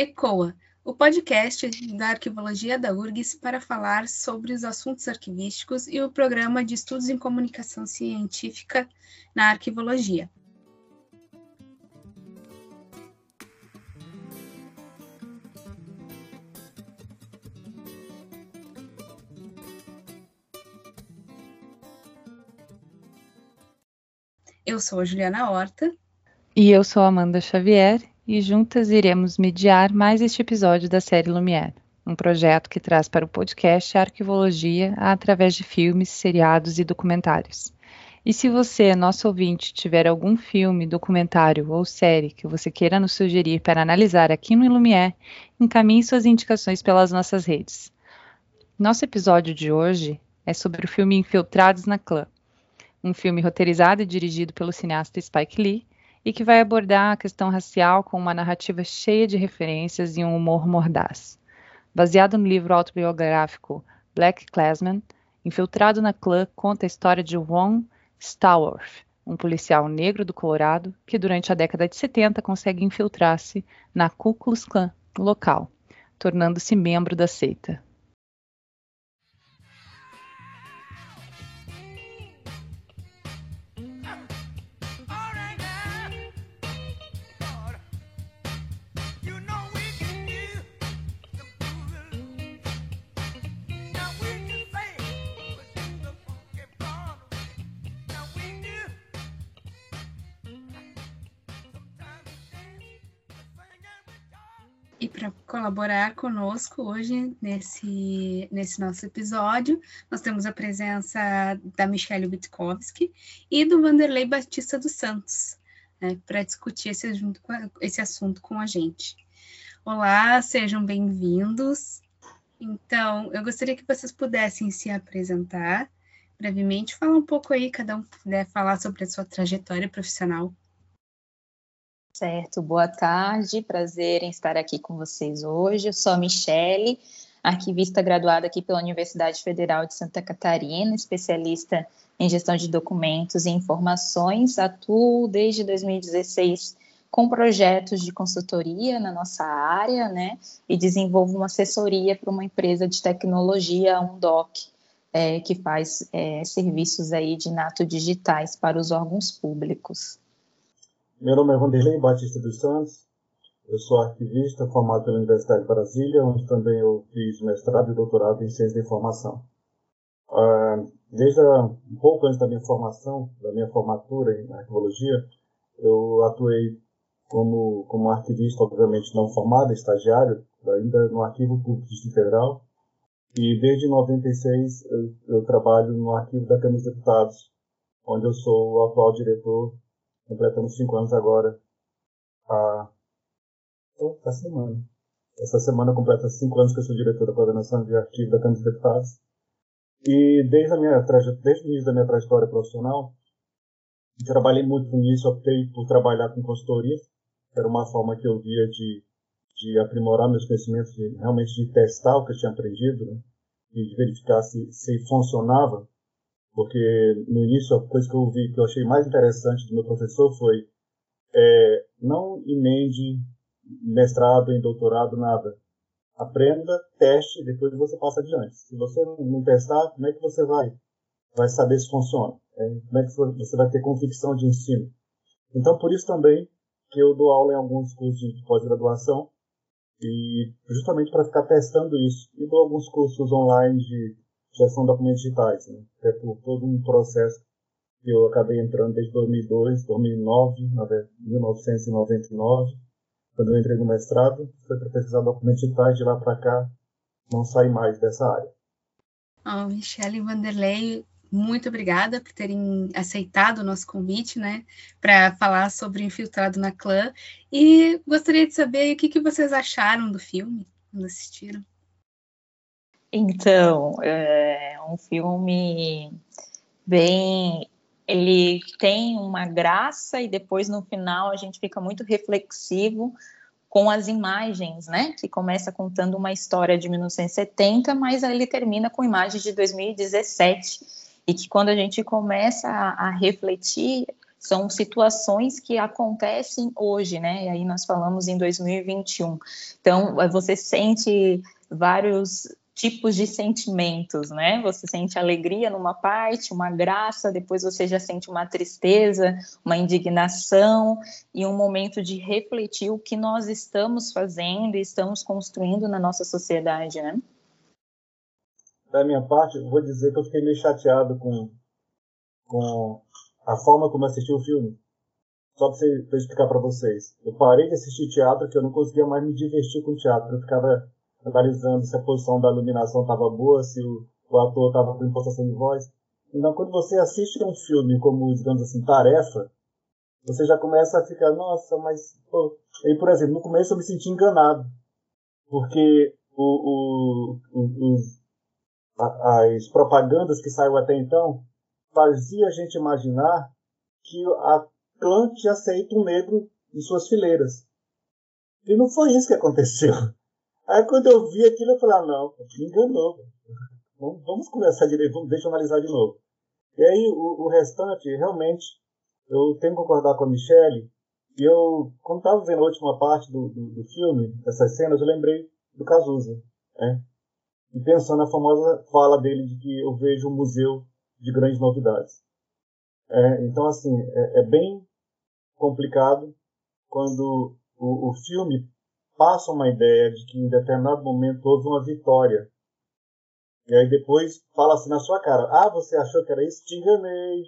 ECOA, o podcast da Arquivologia da URGS para falar sobre os assuntos arquivísticos e o Programa de Estudos em Comunicação Científica na Arquivologia. Eu sou a Juliana Horta. E eu sou a Amanda Xavier e juntas iremos mediar mais este episódio da série Lumière, um projeto que traz para o podcast a arquivologia através de filmes, seriados e documentários. E se você, nosso ouvinte, tiver algum filme, documentário ou série que você queira nos sugerir para analisar aqui no Lumière, encaminhe suas indicações pelas nossas redes. Nosso episódio de hoje é sobre o filme Infiltrados na Clã, um filme roteirizado e dirigido pelo cineasta Spike Lee e que vai abordar a questão racial com uma narrativa cheia de referências e um humor mordaz. Baseado no livro autobiográfico Black Clansman, Infiltrado na Clã conta a história de Wong Stallworth, um policial negro do Colorado que durante a década de 70 consegue infiltrar-se na Ku Klux Klan local, tornando-se membro da seita. Para colaborar conosco hoje nesse, nesse nosso episódio, nós temos a presença da Michelle Witkowski e do Vanderlei Batista dos Santos, né, para discutir esse, esse assunto com a gente. Olá, sejam bem-vindos. Então, eu gostaria que vocês pudessem se apresentar brevemente, falar um pouco aí, cada um puder falar sobre a sua trajetória profissional. Certo, boa tarde, prazer em estar aqui com vocês hoje. Eu sou a Michele, arquivista graduada aqui pela Universidade Federal de Santa Catarina, especialista em gestão de documentos e informações. Atuo desde 2016 com projetos de consultoria na nossa área, né, e desenvolvo uma assessoria para uma empresa de tecnologia, a Undoc, é, que faz é, serviços aí de nato digitais para os órgãos públicos. Meu nome é Vanderlei Batista dos Santos, eu sou arquivista formado pela Universidade de Brasília, onde também eu fiz mestrado e doutorado em ciência da informação. Uh, desde um pouco antes da minha formação, da minha formatura em arquivologia, eu atuei como, como arquivista, obviamente não formado, estagiário, ainda no Arquivo Público Distrito Federal. E desde 96 eu, eu trabalho no Arquivo da Câmara dos Deputados, onde eu sou o atual diretor completamos cinco anos agora. A... Oh, essa semana. Essa semana completa cinco anos que eu sou diretor da coordenação de arquivo da Câmara dos Deputados. E desde, a minha desde o início da minha trajetória profissional, trabalhei muito com isso, optei por trabalhar com consultoria, que era uma forma que eu via de, de aprimorar meus conhecimentos, de, realmente de testar o que eu tinha aprendido, né? e de verificar se, se funcionava porque no início a coisa que eu vi que eu achei mais interessante do meu professor foi é, não emende mestrado em doutorado nada. Aprenda teste depois você passa adiante. Se você não testar como é que você vai? Vai saber se funciona. É, como é que você vai ter convicção de ensino. Então por isso também que eu dou aula em alguns cursos de pós-graduação e justamente para ficar testando isso. E dou alguns cursos online de gestão de documentos digitais, né? É por todo um processo que eu acabei entrando desde 2002, 2009, 1999, quando eu entrei no mestrado, foi para pesquisar documentos digitais, de lá para cá não saí mais dessa área. Oh, Michele Vanderlei, muito obrigada por terem aceitado o nosso convite, né, para falar sobre Infiltrado na Clã. E gostaria de saber o que, que vocês acharam do filme quando assistiram. Então, é um filme bem. Ele tem uma graça e depois no final a gente fica muito reflexivo com as imagens, né? Que começa contando uma história de 1970, mas ele termina com imagens de 2017 e que quando a gente começa a, a refletir são situações que acontecem hoje, né? E aí nós falamos em 2021. Então, você sente vários tipos de sentimentos, né? Você sente alegria numa parte, uma graça, depois você já sente uma tristeza, uma indignação e um momento de refletir o que nós estamos fazendo e estamos construindo na nossa sociedade, né? Da minha parte, eu vou dizer que eu fiquei meio chateado com, com a forma como assisti o filme. Só para explicar para vocês. Eu parei de assistir teatro que eu não conseguia mais me divertir com teatro. Eu ficava analisando se a posição da iluminação estava boa, se o, o ator estava com impostação de voz. Então, quando você assiste um filme como, digamos assim, tarefa, você já começa a ficar, nossa, mas. Pô. E, por exemplo, no começo eu me senti enganado. Porque o, o, os, as propagandas que saíram até então fazia a gente imaginar que a clã aceito um negro em suas fileiras. E não foi isso que aconteceu. Aí quando eu vi aquilo, eu falei, ah, não, me enganou. Vamos começar direito, vamos, deixa eu analisar de novo. E aí o, o restante, realmente, eu tenho que concordar com a Michelle. E eu, quando estava vendo a última parte do, do, do, filme, essas cenas, eu lembrei do Cazuza. Né? E pensando na famosa fala dele de que eu vejo um museu de grandes novidades. É, então, assim, é, é, bem complicado quando o, o filme passa uma ideia de que em determinado momento houve uma vitória. E aí depois fala assim na sua cara: Ah, você achou que era isso? Te enganei.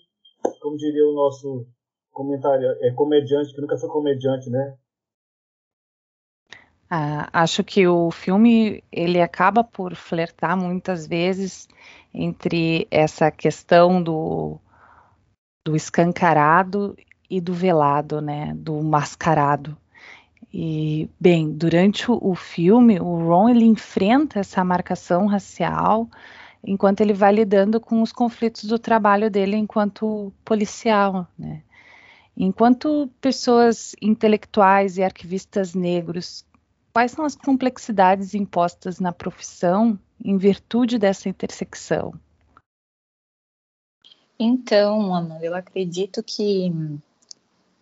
Como diria o nosso comentário, é comediante, que nunca foi comediante, né? Ah, acho que o filme ele acaba por flertar muitas vezes entre essa questão do, do escancarado e do velado, né, do mascarado. E, bem, durante o, filme, o Ron ele enfrenta essa marcação racial enquanto ele vai lidando com os conflitos do trabalho dele enquanto policial, né? Enquanto pessoas intelectuais e arquivistas negros, quais são as complexidades impostas na profissão em virtude dessa intersecção? Então, Amanda, eu acredito que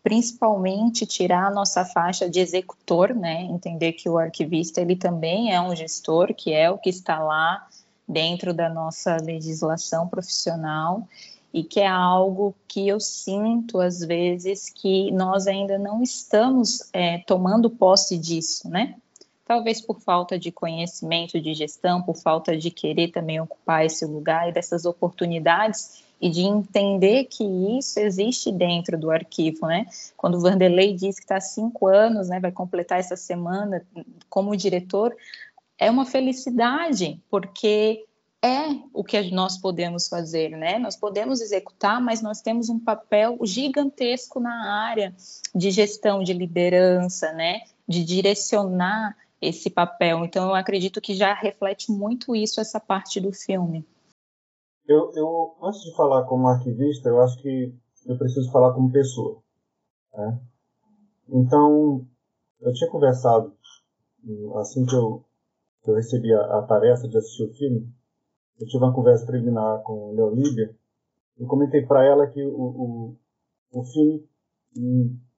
principalmente tirar a nossa faixa de executor, né? Entender que o arquivista ele também é um gestor, que é o que está lá dentro da nossa legislação profissional e que é algo que eu sinto às vezes que nós ainda não estamos é, tomando posse disso, né? Talvez por falta de conhecimento de gestão, por falta de querer também ocupar esse lugar e dessas oportunidades e de entender que isso existe dentro do arquivo, né? Quando o Vanderlei diz que está há cinco anos, né, vai completar essa semana como diretor, é uma felicidade, porque é o que nós podemos fazer, né? Nós podemos executar, mas nós temos um papel gigantesco na área de gestão, de liderança, né? De direcionar esse papel. Então, eu acredito que já reflete muito isso essa parte do filme. Eu, eu, antes de falar como arquivista, eu acho que eu preciso falar como pessoa. Né? Então, eu tinha conversado, assim que eu, que eu recebi a, a, tarefa de assistir o filme, eu tive uma conversa preliminar com Leolívia e comentei para ela que o, o, o filme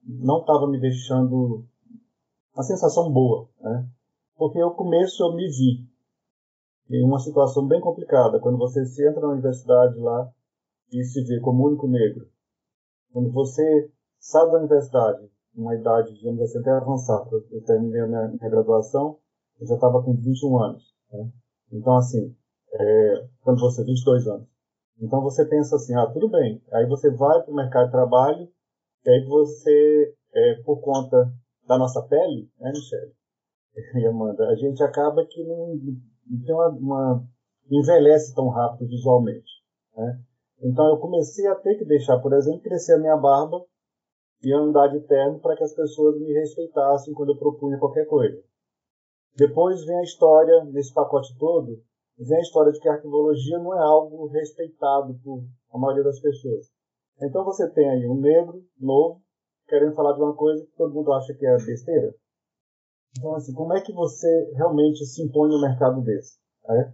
não estava me deixando uma sensação boa, né? Porque no começo eu me vi em uma situação bem complicada, quando você se entra na universidade lá e se vê como único negro. Quando você sai da universidade, uma idade, digamos assim, até avançada, eu terminei a minha, minha graduação, eu já estava com 21 anos. Né? Então, assim, é, quando você, 22 anos. Então você pensa assim, ah, tudo bem. Aí você vai para o mercado de trabalho, e aí você, é, por conta da nossa pele, né, Michelle? E Amanda, a gente acaba que não, tem uma, uma, envelhece tão rápido visualmente. Né? Então eu comecei a ter que deixar, por exemplo, crescer a minha barba e andar de terno para que as pessoas me respeitassem quando eu propunha qualquer coisa. Depois vem a história, nesse pacote todo, vem a história de que a arquivologia não é algo respeitado por a maioria das pessoas. Então você tem aí um negro, novo, querendo falar de uma coisa que todo mundo acha que é besteira. Então, assim, como é que você realmente se impõe no mercado desse? É?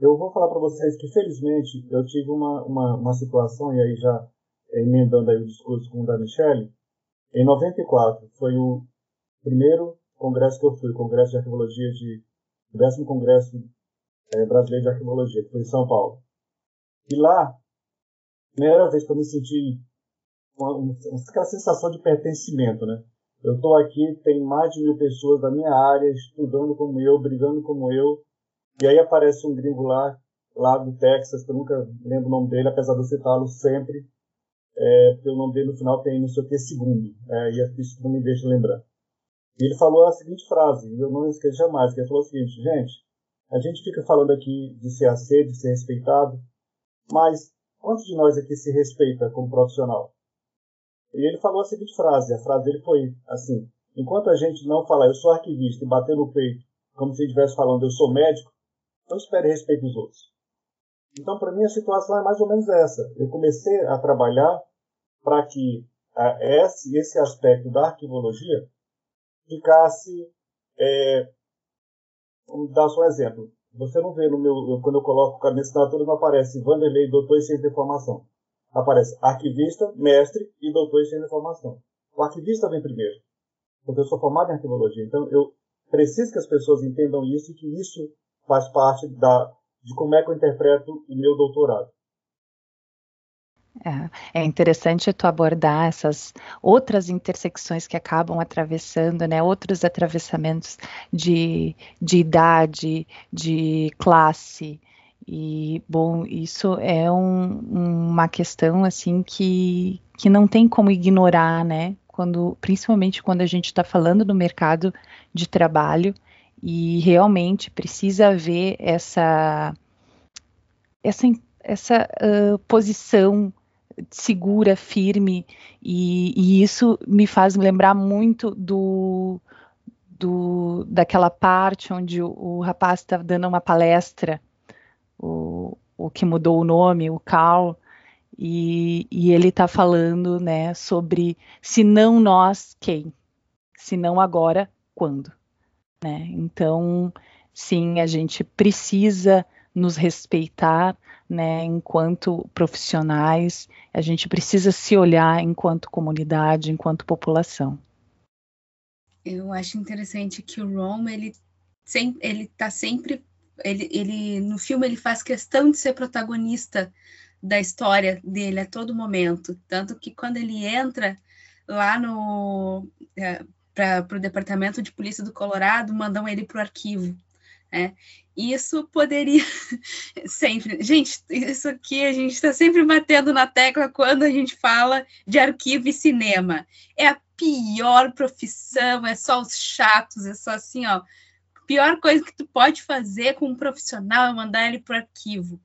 Eu vou falar para vocês que, felizmente, eu tive uma, uma, uma, situação, e aí já emendando aí o discurso com o da Michelle, em 94 foi o primeiro congresso que eu fui, Congresso de Arqueologia de o décimo Congresso é, Brasileiro de Arqueologia, que foi em São Paulo. E lá, primeira vez que eu me senti uma, aquela sensação de pertencimento, né? Eu estou aqui, tem mais de mil pessoas da minha área estudando como eu, brigando como eu, e aí aparece um gringo lá, lá do Texas, que eu nunca lembro o nome dele, apesar de eu citá-lo sempre, é, porque o nome dele no final tem não sei o que segundo, é, e isso não me deixa lembrar. E ele falou a seguinte frase, e eu não esqueço jamais, que ele falou o seguinte, gente, a gente fica falando aqui de ser aceito, de ser respeitado, mas quantos de nós aqui se respeita como profissional? E ele falou a seguinte frase, a frase dele foi assim, enquanto a gente não falar eu sou arquivista e bater no peito como se estivesse falando eu sou médico, não espere respeito dos outros. Então, para mim, a situação é mais ou menos essa. Eu comecei a trabalhar para que esse, esse aspecto da arquivologia ficasse. É, dar só um exemplo. Você não vê no meu. Quando eu coloco a minha assinatura, não aparece Vanderlei, doutor em ciência de informação. Aparece arquivista, mestre e doutor em ciência de informação. O arquivista vem primeiro, porque eu sou formado em arquivologia. Então, eu preciso que as pessoas entendam isso e que isso faz parte da, de como é que eu interpreto o meu doutorado. É, é interessante tu abordar essas outras intersecções que acabam atravessando, né, outros atravessamentos de, de idade, de classe, e, bom, isso é um, uma questão, assim, que, que não tem como ignorar, né, quando, principalmente quando a gente está falando do mercado de trabalho, e realmente precisa haver essa, essa, essa uh, posição segura, firme, e, e, isso me faz lembrar muito do, do daquela parte onde o, o rapaz está dando uma palestra, o, o que mudou o nome, o Carl, e, e ele está falando né, sobre se não nós, quem? Se não agora, quando? Né? Então, sim, a gente precisa nos respeitar, né, enquanto profissionais, a gente precisa se olhar enquanto comunidade, enquanto população. Eu acho interessante que o Ron, ele ele tá sempre, ele, ele no filme ele faz questão de ser protagonista da história dele a todo momento, tanto que quando ele entra lá no é, para o departamento de polícia do Colorado, mandam ele para o arquivo. Né? Isso poderia sempre. Gente, isso aqui a gente está sempre batendo na tecla quando a gente fala de arquivo e cinema. É a pior profissão, é só os chatos, é só assim, ó. Pior coisa que tu pode fazer com um profissional é mandar ele para o arquivo.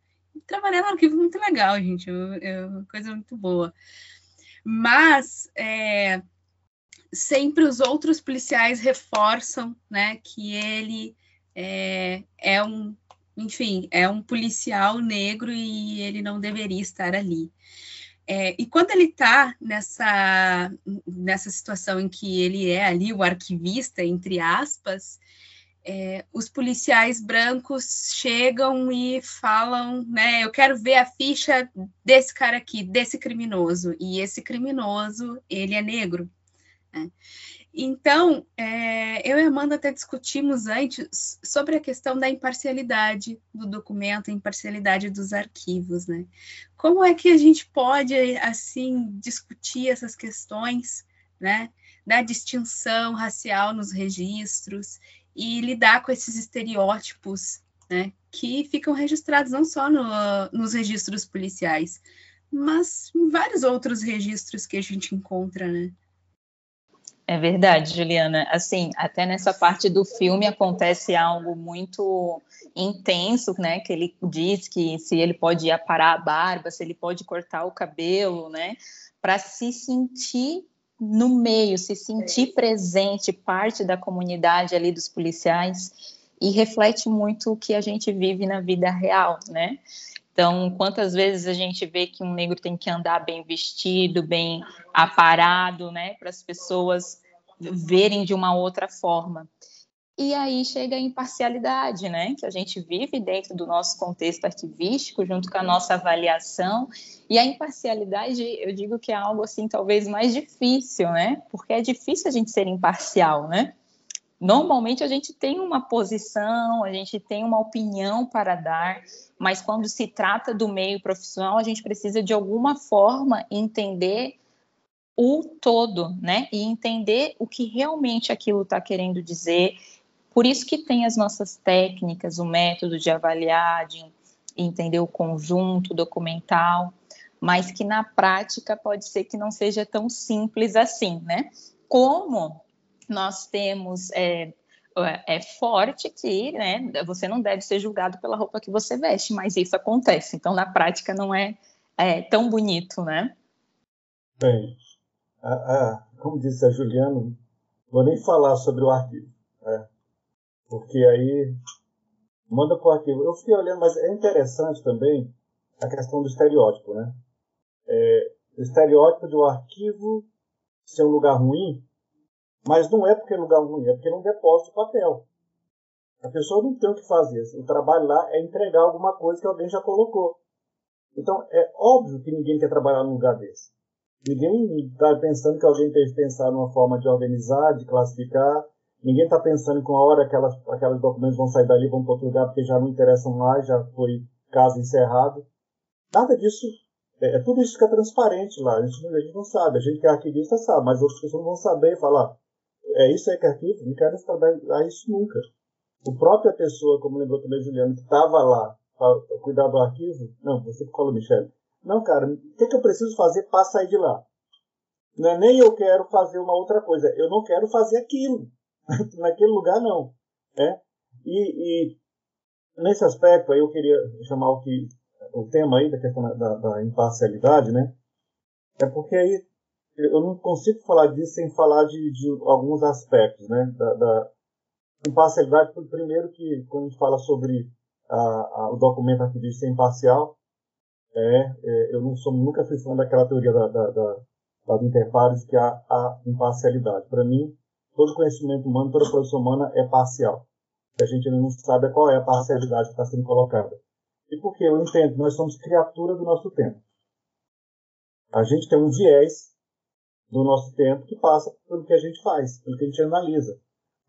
Trabalhar no arquivo é muito legal, gente, é uma coisa muito boa. Mas é, sempre os outros policiais reforçam, né, que ele é, é um, enfim, é um policial negro e ele não deveria estar ali. É, e quando ele está nessa, nessa situação em que ele é ali o arquivista, entre aspas, é, os policiais brancos chegam e falam, né, eu quero ver a ficha desse cara aqui, desse criminoso, e esse criminoso, ele é negro, né? Então, é, eu e Amanda até discutimos antes sobre a questão da imparcialidade do documento, a imparcialidade dos arquivos, né? Como é que a gente pode, assim, discutir essas questões, né? Da distinção racial nos registros e lidar com esses estereótipos, né? Que ficam registrados não só no, nos registros policiais, mas em vários outros registros que a gente encontra, né? É verdade, Juliana. Assim, até nessa parte do filme acontece algo muito intenso, né? Que ele diz que se ele pode aparar a barba, se ele pode cortar o cabelo, né? Para se sentir no meio, se sentir presente, parte da comunidade ali dos policiais e reflete muito o que a gente vive na vida real, né? Então, quantas vezes a gente vê que um negro tem que andar bem vestido, bem aparado, né, para as pessoas verem de uma outra forma. E aí chega a imparcialidade, né? Que a gente vive dentro do nosso contexto arquivístico, junto com a nossa avaliação. E a imparcialidade, eu digo que é algo assim, talvez mais difícil, né? Porque é difícil a gente ser imparcial, né? Normalmente a gente tem uma posição, a gente tem uma opinião para dar, mas quando se trata do meio profissional, a gente precisa de alguma forma entender o todo, né? E entender o que realmente aquilo está querendo dizer por isso que tem as nossas técnicas, o método de avaliar, de entender o conjunto documental, mas que na prática pode ser que não seja tão simples assim, né? Como nós temos é, é forte que, né, você não deve ser julgado pela roupa que você veste, mas isso acontece. Então, na prática, não é, é tão bonito, né? Bem, a, a, como disse a Juliana, vou nem falar sobre o arquivo. É, porque aí manda para o arquivo. Eu fiquei olhando, mas é interessante também a questão do estereótipo, né? É, o estereótipo do arquivo ser um lugar ruim, mas não é porque é lugar ruim, é porque não depósito de papel. A pessoa não tem o que fazer. O trabalho lá é entregar alguma coisa que alguém já colocou. Então, é óbvio que ninguém quer trabalhar num lugar desse. Ninguém está pensando que alguém teve que pensar numa forma de organizar, de classificar, Ninguém está pensando que uma hora aquelas, aquelas documentos vão sair dali, vão para outro lugar porque já não interessam mais, já foi caso encerrado. Nada disso. É, é tudo isso fica transparente lá. A gente, a gente, não sabe. A gente que é arquivista sabe, mas outras pessoas não vão saber e falar. É isso aí que é arquivo? Não quero trabalhar isso nunca. O própria pessoa, como lembrou também Juliano, que estava lá para cuidar do arquivo, não, você que falou, Michele. Não, cara, o que, que eu preciso fazer para sair de lá? Não é nem eu quero fazer uma outra coisa, eu não quero fazer aquilo. naquele lugar não. Né? E, e, nesse aspecto aí eu queria chamar o que o tema aí da questão da, da imparcialidade, né? É porque aí eu não consigo falar disso sem falar de, de alguns aspectos, né? Da, da imparcialidade, primeiro que quando a gente fala sobre a, a, o documento arquivista ser imparcial, é, é, eu não sou, nunca fui fã daquela teoria da, da, da, da interpares que há a imparcialidade. Para mim, todo conhecimento humano, toda produção humana é parcial. A gente não sabe é qual é a parcialidade que está sendo colocada. E por que eu entendo? Nós somos criatura do nosso tempo. A gente tem um viés do nosso tempo que passa pelo que a gente faz, pelo que a gente analisa.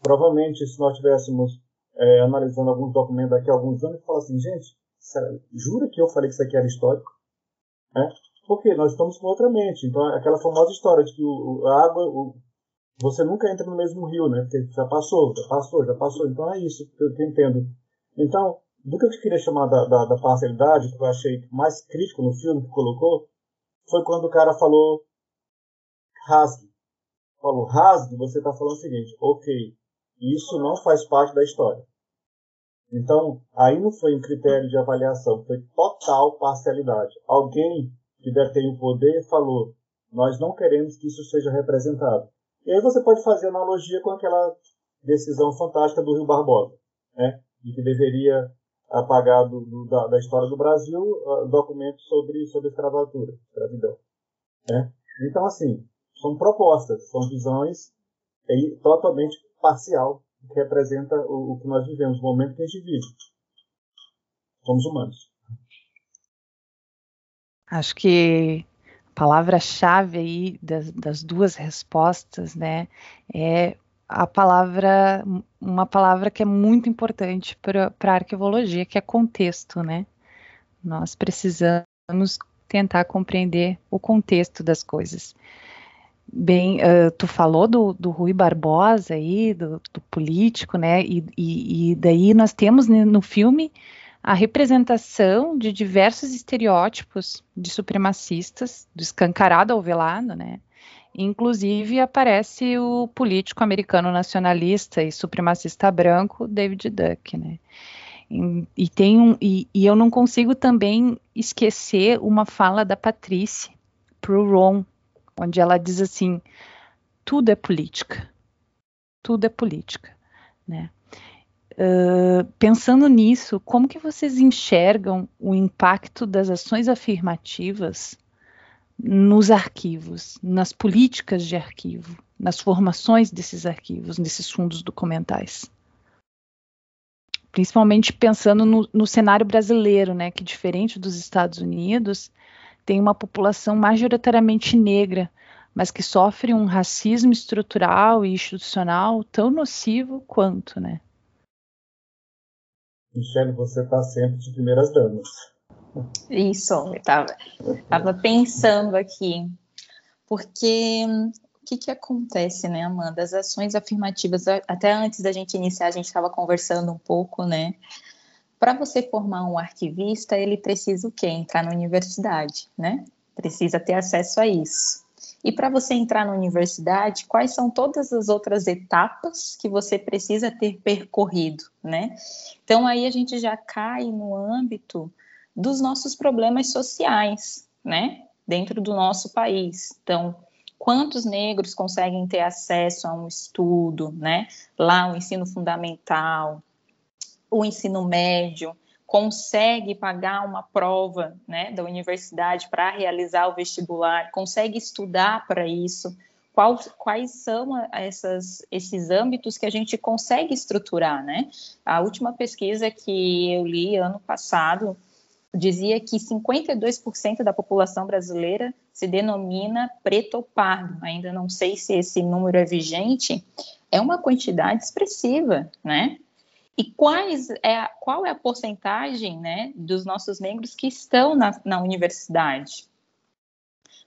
Provavelmente, se nós estivéssemos é, analisando alguns documentos daqui a alguns anos, falar assim, gente, jura que eu falei que isso aqui era histórico? É? Porque nós estamos com outra mente. Então, aquela famosa história de que a água, o, você nunca entra no mesmo rio, né? Porque já passou, já passou, já passou. Então é isso que eu, entendo. Então, do que eu queria chamar da, da, da, parcialidade, que eu achei mais crítico no filme que colocou, foi quando o cara falou rasgue. Falou rasgue, você está falando o seguinte, ok, isso não faz parte da história. Então, aí não foi um critério de avaliação, foi total parcialidade. Alguém que detém o poder falou, nós não queremos que isso seja representado. E aí você pode fazer analogia com aquela decisão fantástica do Rio Barbosa, né? de que deveria apagar do, do, da, da, história do Brasil uh, documentos sobre, sobre escravatura, escravidão. Né? Então, assim, são propostas, são visões aí, totalmente parcial, que representa o, o que nós vivemos, o momento que a gente vive. Somos humanos. Acho que palavra-chave aí das, das, duas respostas, né, é a palavra, uma palavra que é muito importante para a arquivologia, que é contexto, né? Nós precisamos tentar compreender o contexto das coisas. Bem, uh, tu falou do, do Rui Barbosa aí, do, do político, né? E, e, e, daí nós temos no filme a representação de diversos estereótipos de supremacistas, do escancarado ao velado, né? Inclusive aparece o político americano nacionalista e supremacista branco David Duck, né? E, tem um, e, e, eu não consigo também esquecer uma fala da Patrícia pro Ron, onde ela diz assim: tudo é política, tudo é política, né? Uh, pensando nisso, como que vocês enxergam o impacto das ações afirmativas nos arquivos, nas políticas de arquivo, nas formações desses arquivos, desses fundos documentais? principalmente pensando no, no, cenário brasileiro, né, que diferente dos Estados Unidos, tem uma população majoritariamente negra, mas que sofre um racismo estrutural e institucional tão nocivo quanto, né? Michelle, você está sempre de primeiras damas. Isso, eu estava pensando aqui, porque o que, que acontece, né, Amanda? As ações afirmativas, até antes da gente iniciar, a gente estava conversando um pouco, né? Para você formar um arquivista, ele precisa o quê? Entrar na universidade, né? Precisa ter acesso a isso. E para você entrar na universidade, quais são todas as outras etapas que você precisa ter percorrido, né? Então aí a gente já cai no âmbito dos nossos problemas sociais, né? Dentro do nosso país. Então, quantos negros conseguem ter acesso a um estudo, né? Lá o ensino fundamental, o ensino médio, consegue pagar uma prova, né, da universidade para realizar o vestibular, consegue estudar para isso. Qual, quais são essas, esses âmbitos que a gente consegue estruturar, né? A última pesquisa que eu li ano passado dizia que 52% da população brasileira se denomina preto ou pardo. Ainda não sei se esse número é vigente. É uma quantidade expressiva, né? E quais é, qual é a porcentagem né, dos nossos negros que estão na, na universidade?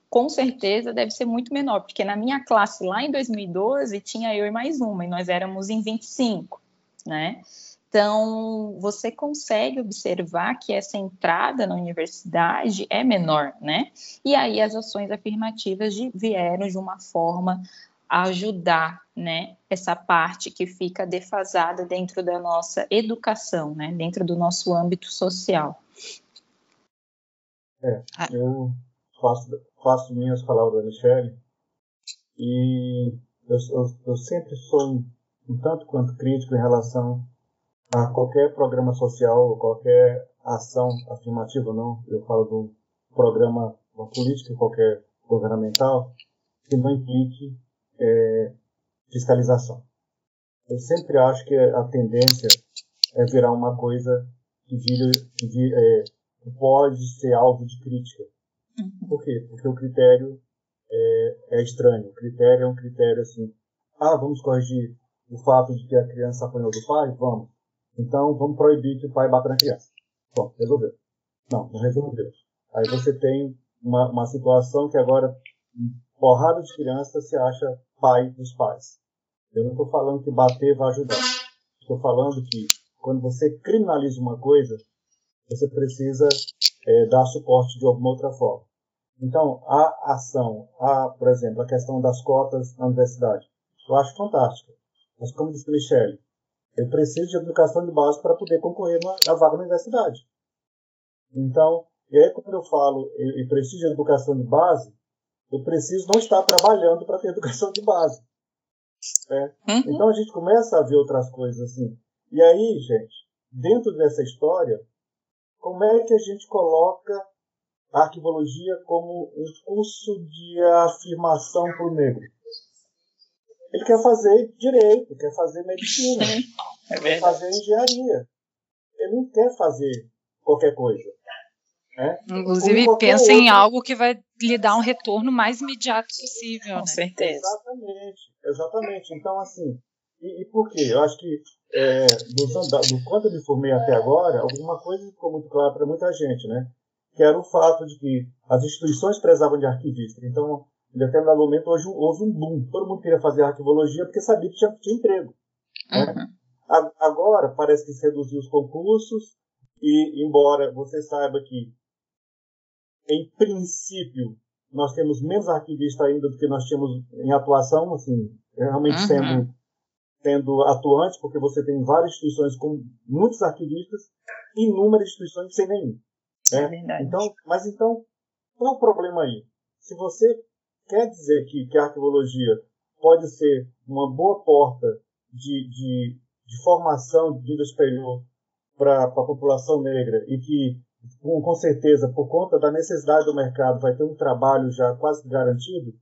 Com certeza deve ser muito menor, porque na minha classe lá em 2012 tinha eu e mais uma, e nós éramos em 25, né? Então, você consegue observar que essa entrada na universidade é menor, né? E aí as ações afirmativas de, vieram de uma forma ajudar, né, essa parte que fica defasada dentro da nossa educação, né, dentro do nosso âmbito social. É, eu faço, faço minhas palavras da Michelle e eu, eu, eu sempre sou um, um tanto quanto crítico em relação a qualquer programa social, qualquer ação afirmativa, não, eu falo do programa, uma política qualquer governamental, que não implique é, fiscalização. Eu sempre acho que a tendência é virar uma coisa que, vira, que, vira, é, pode ser alvo de crítica. Uhum. Por quê? Porque o critério é, é, estranho. O critério é um critério assim, ah, vamos corrigir o fato de que a criança apanhou do pai? Vamos. Então, vamos proibir que o pai bata na criança. Bom, resolveu. Não, não resolveu. Aí você tem uma, uma situação que agora, porrada de criança se acha pai dos pais. Eu não estou falando que bater vai ajudar. Estou falando que quando você criminaliza uma coisa, você precisa é, dar suporte de alguma outra forma. Então, a ação, a, por exemplo, a questão das cotas na universidade, eu acho fantástica. Mas como disse Michele, eu preciso de educação de base para poder concorrer na, vaga na universidade. Então, e aí quando eu falo eu preciso de educação de base, eu preciso não estar trabalhando para ter educação de base. Né? Uhum. Então a gente começa a ver outras coisas assim. E aí, gente, dentro dessa história, como é que a gente coloca a arquivologia como um curso de afirmação para o negro? Ele quer fazer direito, quer fazer medicina, é quer fazer engenharia. Ele não quer fazer qualquer coisa. Né? Inclusive, pensa em algo que vai lhe dar um retorno mais imediato possível. Com né? certeza. Exatamente, exatamente. Então, assim, e, e por quê? Eu acho que é, do, do quanto eu me formei até agora, alguma coisa ficou muito clara para muita gente, né? Que era o fato de que as instituições prezavam de arquivista. Então, em determinado momento, hoje houve um boom. Todo mundo queria fazer arquivologia porque sabia que tinha, tinha emprego. Né? Uhum. Agora, parece que se reduziu os concursos, e embora você saiba que, em princípio, nós temos menos arquivistas ainda do que nós tínhamos em atuação, assim, realmente uhum. sendo, sendo atuantes, porque você tem várias instituições com muitos arquivistas e inúmeras instituições sem nenhum. Né? É então, mas então, qual é o problema aí? Se você quer dizer que, que a arquivologia pode ser uma boa porta de, de, de formação de vida superior para a população negra e que, com, com, certeza, por conta da necessidade do mercado, vai ter um trabalho já quase garantido,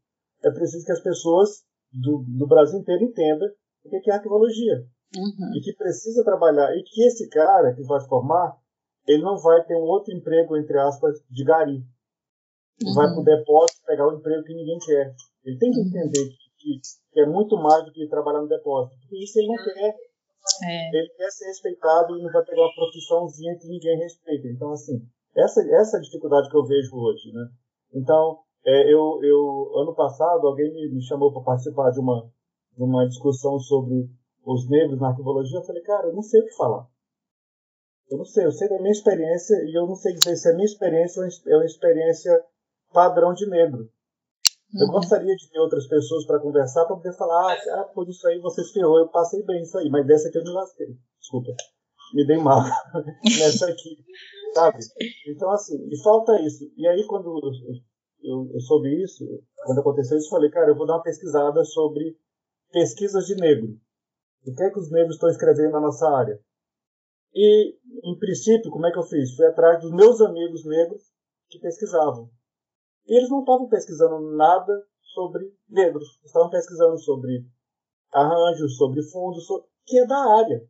é preciso que as pessoas do, do Brasil inteiro entendam o que é arquivologia. uhum. e que precisa trabalhar, e que esse cara que vai se formar, ele não vai ter um outro emprego, entre aspas, de gari. Uhum. Vai pro depósito pegar o emprego que ninguém quer. Ele tem que uhum. entender que, que, que, é muito mais do que trabalhar no depósito. Porque isso ele não quer. É. Ele quer ser respeitado e não vai pegar uma profissãozinha que ninguém respeita. Então, assim, essa, essa é a dificuldade que eu vejo hoje, né? Então, é, eu, eu, ano passado, alguém me, me chamou para participar de uma, de uma discussão sobre os negros na arquivologia. Eu falei, cara, eu não sei o que falar. Eu não sei, eu sei da minha experiência e eu não sei dizer se a minha experiência é uma experiência padrão de negro. Eu uhum. gostaria de ter outras pessoas para conversar, para poder falar, ah, por isso aí você ferrou, eu passei bem isso aí, mas dessa aqui eu me lasquei. Desculpa, me dei mal nessa aqui, sabe? Então, assim, e falta isso. E aí, quando eu, eu, eu soube isso, quando aconteceu isso, eu falei, cara, eu vou dar uma pesquisada sobre pesquisas de negro. O que é que os negros estão escrevendo na nossa área? E, em princípio, como é que eu fiz? Fui atrás dos meus amigos negros que pesquisavam. E eles não estavam pesquisando nada sobre negros. Estavam pesquisando sobre arranjos, sobre fundos, sobre... que é da área.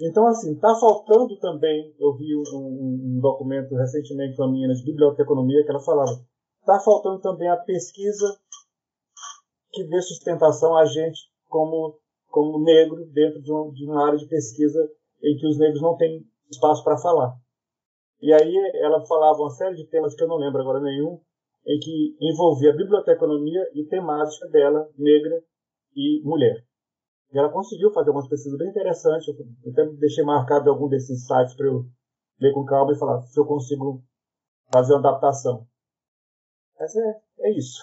Então, assim, está faltando também. Eu vi um, um, documento recentemente com a menina de biblioteconomia que ela falava: está faltando também a pesquisa que dê sustentação a gente como, como negro dentro de, um, de uma área de pesquisa em que os negros não têm espaço para falar. E aí ela falava uma série de temas que eu não lembro agora nenhum, em que envolvia a biblioteconomia e temática dela, negra e mulher. E ela conseguiu fazer umas pesquisas bem interessantes. Eu até deixei marcado algum desses sites para eu ler com calma e falar se eu consigo fazer uma adaptação. Mas é, é isso.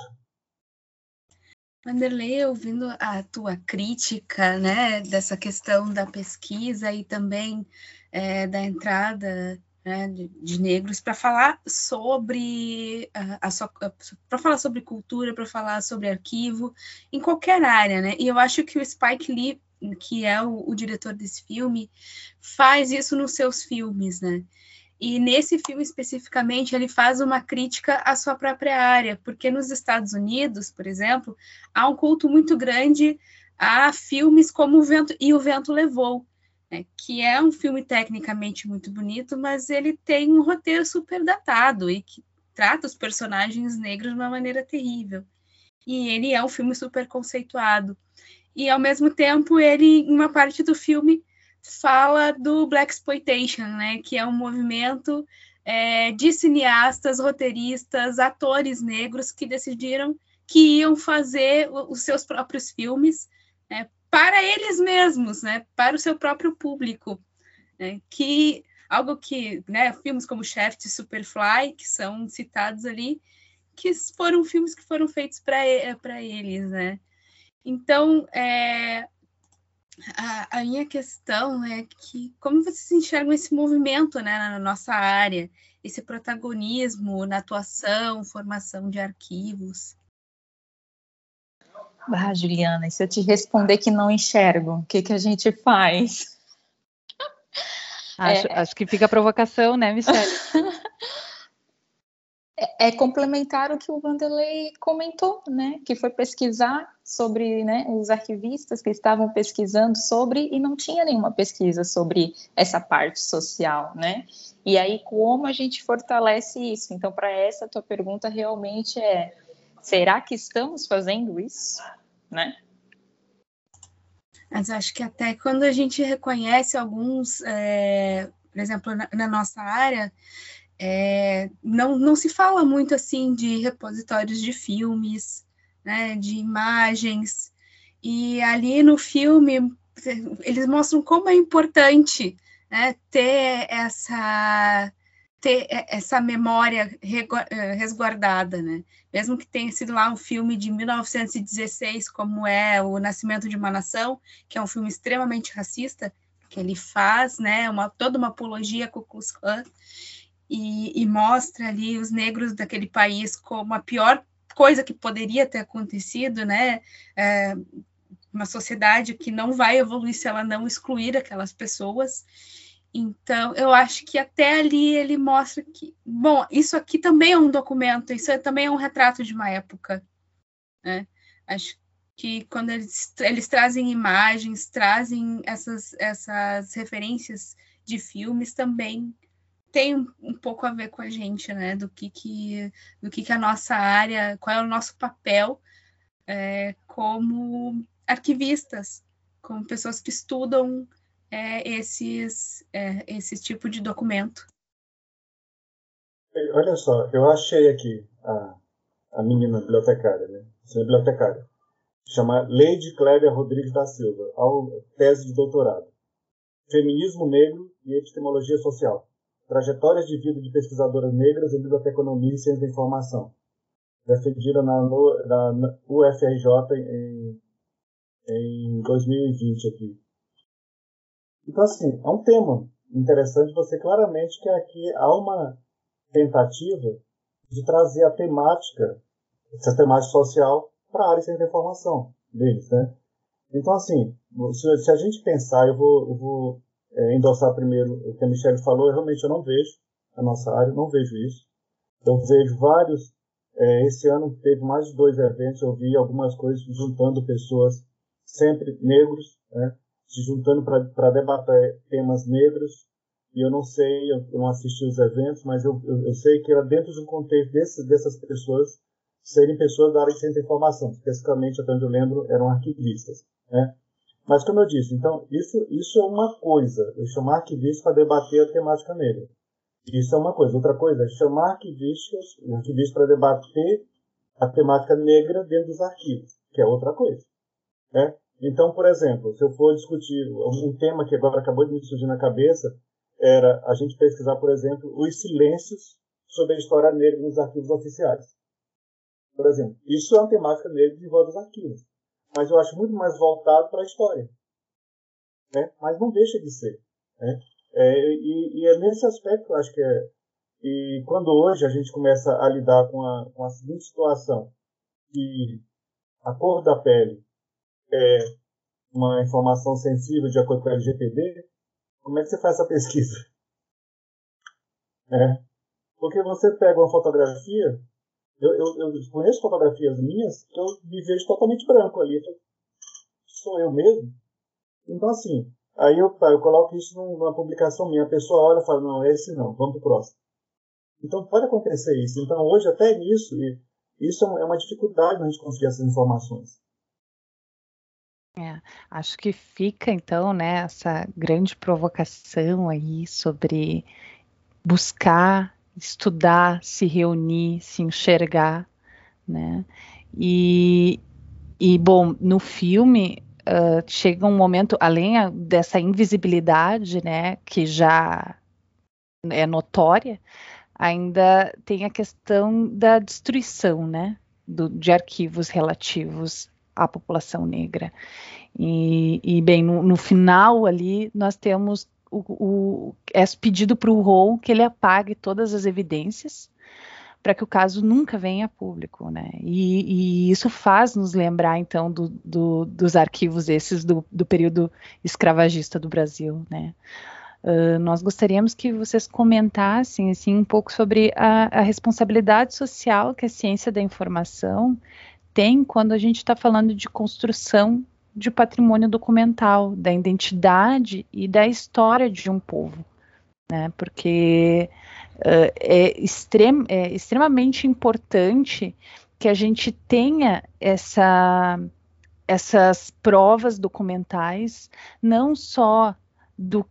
Vanderlei, ouvindo a tua crítica, né, dessa questão da pesquisa e também é, da entrada né, de, de, negros para falar sobre a, a para falar sobre cultura, para falar sobre arquivo em qualquer área, né? E eu acho que o Spike Lee, que é o, o diretor desse filme, faz isso nos seus filmes, né? E nesse filme especificamente, ele faz uma crítica à sua própria área, porque nos Estados Unidos, por exemplo, há um culto muito grande a filmes como O Vento e O Vento Levou, né, que é um filme tecnicamente muito bonito, mas ele tem um roteiro super datado e que trata os personagens negros de uma maneira terrível. E ele é um filme super conceituado. E ao mesmo tempo, ele, em uma parte do filme, fala do Black Exploitation, né, que é um movimento é, de cineastas, roteiristas, atores negros que decidiram que iam fazer os seus próprios filmes né, para eles mesmos, né, para o seu próprio público, né, que algo que, né, filmes como Shaft e Superfly, que são citados ali, que foram filmes que foram feitos para eles, né. Então, é, a, a, minha questão é que como vocês enxergam esse movimento né, na nossa área, esse protagonismo na atuação, formação de arquivos? Ah, Juliana, e se eu te responder que não enxergo, o que, que a gente faz? Acho, é, acho que fica a provocação, né, Michelle? é, é, complementar o que o Vanderlei comentou, né? Que foi pesquisar sobre né, os arquivistas que estavam pesquisando sobre e não tinha nenhuma pesquisa sobre essa parte social, né? E aí como a gente fortalece isso? Então, para essa tua pergunta realmente é: será que estamos fazendo isso, né? Mas acho que até quando a gente reconhece alguns, é, por exemplo, na, na nossa área, é, não, não se fala muito assim de repositórios de filmes, né, de imagens, e ali no filme eles mostram como é importante né, ter essa ter essa memória eh, resguardada, né? Mesmo que tenha sido lá um filme de 1916, como é O Nascimento de uma Nação, que é um filme extremamente racista, que ele faz, né, uma, toda uma apologia com o Klux Klan, e, e mostra ali os negros daquele país como a pior coisa que poderia ter acontecido, né? É, uma sociedade que não vai evoluir se ela não excluir aquelas pessoas. Então, eu acho que até ali ele mostra que, bom, isso aqui também é um documento, isso também é um retrato de uma época, né? Acho que quando eles, eles trazem imagens, trazem essas, essas referências de filmes também tem um, um, pouco a ver com a gente, né? Do que, que, do que, que a nossa área, qual é o nosso papel é, como arquivistas, como pessoas que estudam é, esses, é, esse tipo de documento. Olha só, eu achei aqui a, a menina bibliotecária, né? Essa bibliotecária. Chama Lady Clélia Rodrigues da Silva, tese de doutorado. Feminismo Negro e Epistemologia Social. Trajetórias de vida de pesquisadoras negras em biblioteconomia e ciência da informação. Defendida na, na UFRJ em, em 2020 aqui. Então, assim, é um tema interessante. Você claramente que aqui há uma tentativa de trazer a temática, essa temática social, para a área de informação deles, né? Então, assim, se a gente pensar, eu vou, eu vou é, endossar primeiro o que a Michelle falou, eu realmente eu não vejo a nossa área, não vejo isso. Eu vejo vários, é, esse ano teve mais de dois eventos, eu vi algumas coisas juntando pessoas, sempre negros, né, se juntando para debater temas negros, e eu não sei, eu, não assisti os eventos, mas eu, eu, eu, sei que era dentro de um contexto desse, dessas pessoas serem pessoas da área de ciência da informação, especificamente, até onde eu lembro, eram arquivistas. Né? Mas, como eu disse, então, isso, isso é uma coisa, eu chamar arquivistas para debater a temática negra. Isso é uma coisa. Outra coisa é chamar arquivistas, arquivistas para debater a temática negra dentro dos arquivos, que é outra coisa. Né? Então, por exemplo, se eu for discutir um tema que agora acabou de me surgir na cabeça, era a gente pesquisar, por exemplo, os silêncios sobre a história negra nos arquivos oficiais. Por exemplo, isso é uma temática negra de volta dos arquivos mas eu acho muito mais voltado para a história. Né? Mas não deixa de ser. Né? É, e, e, é nesse aspecto que eu acho que é. E quando hoje a gente começa a lidar com a, com a seguinte situação, que a cor da pele é uma informação sensível de acordo com a LGPD, como é que você faz essa pesquisa? É. Porque você pega uma fotografia eu, eu, eu conheço fotografias minhas que eu me vejo totalmente branco ali. Sou eu mesmo? Então, assim, aí eu, eu coloco isso numa publicação minha. A pessoa olha e fala: não, esse não, vamos pro próximo. Então, pode acontecer isso. Então, hoje, até nisso, isso é uma dificuldade na gente conseguir essas informações. É, acho que fica então né, essa grande provocação aí sobre buscar estudar, se reunir, se enxergar, né? E, e bom, no filme uh, chega um momento, além dessa invisibilidade, né, que já é notória, ainda tem a questão da destruição, né, do, de arquivos relativos à população negra. E, e bem, no, no final ali nós temos o, o, é pedido para o rol que ele apague todas as evidências para que o caso nunca venha a público, né? E, e isso faz nos lembrar, então, do, do, dos arquivos esses do, do, período escravagista do Brasil, né? Uh, nós gostaríamos que vocês comentassem, assim, um pouco sobre a, a responsabilidade social que a ciência da informação tem quando a gente está falando de construção de patrimônio documental, da identidade e da história de um povo, né? Porque uh, é, extrem, é extremamente importante que a gente tenha essa, essas provas documentais, não só do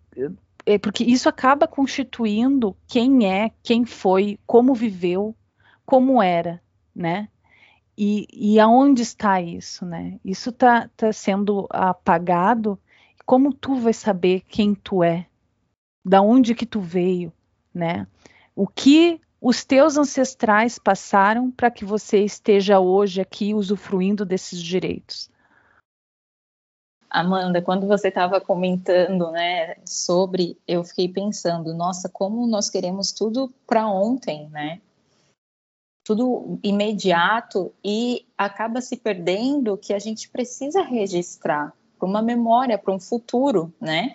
é porque isso acaba constituindo quem é, quem foi, como viveu, como era, né? E, e aonde está isso, né? Isso está tá sendo apagado. Como tu vai saber quem tu é? Da onde que tu veio, né? O que os teus ancestrais passaram para que você esteja hoje aqui usufruindo desses direitos? Amanda, quando você estava comentando, né, sobre, eu fiquei pensando, nossa, como nós queremos tudo para ontem, né? Tudo imediato e acaba se perdendo que a gente precisa registrar para uma memória, para um futuro, né?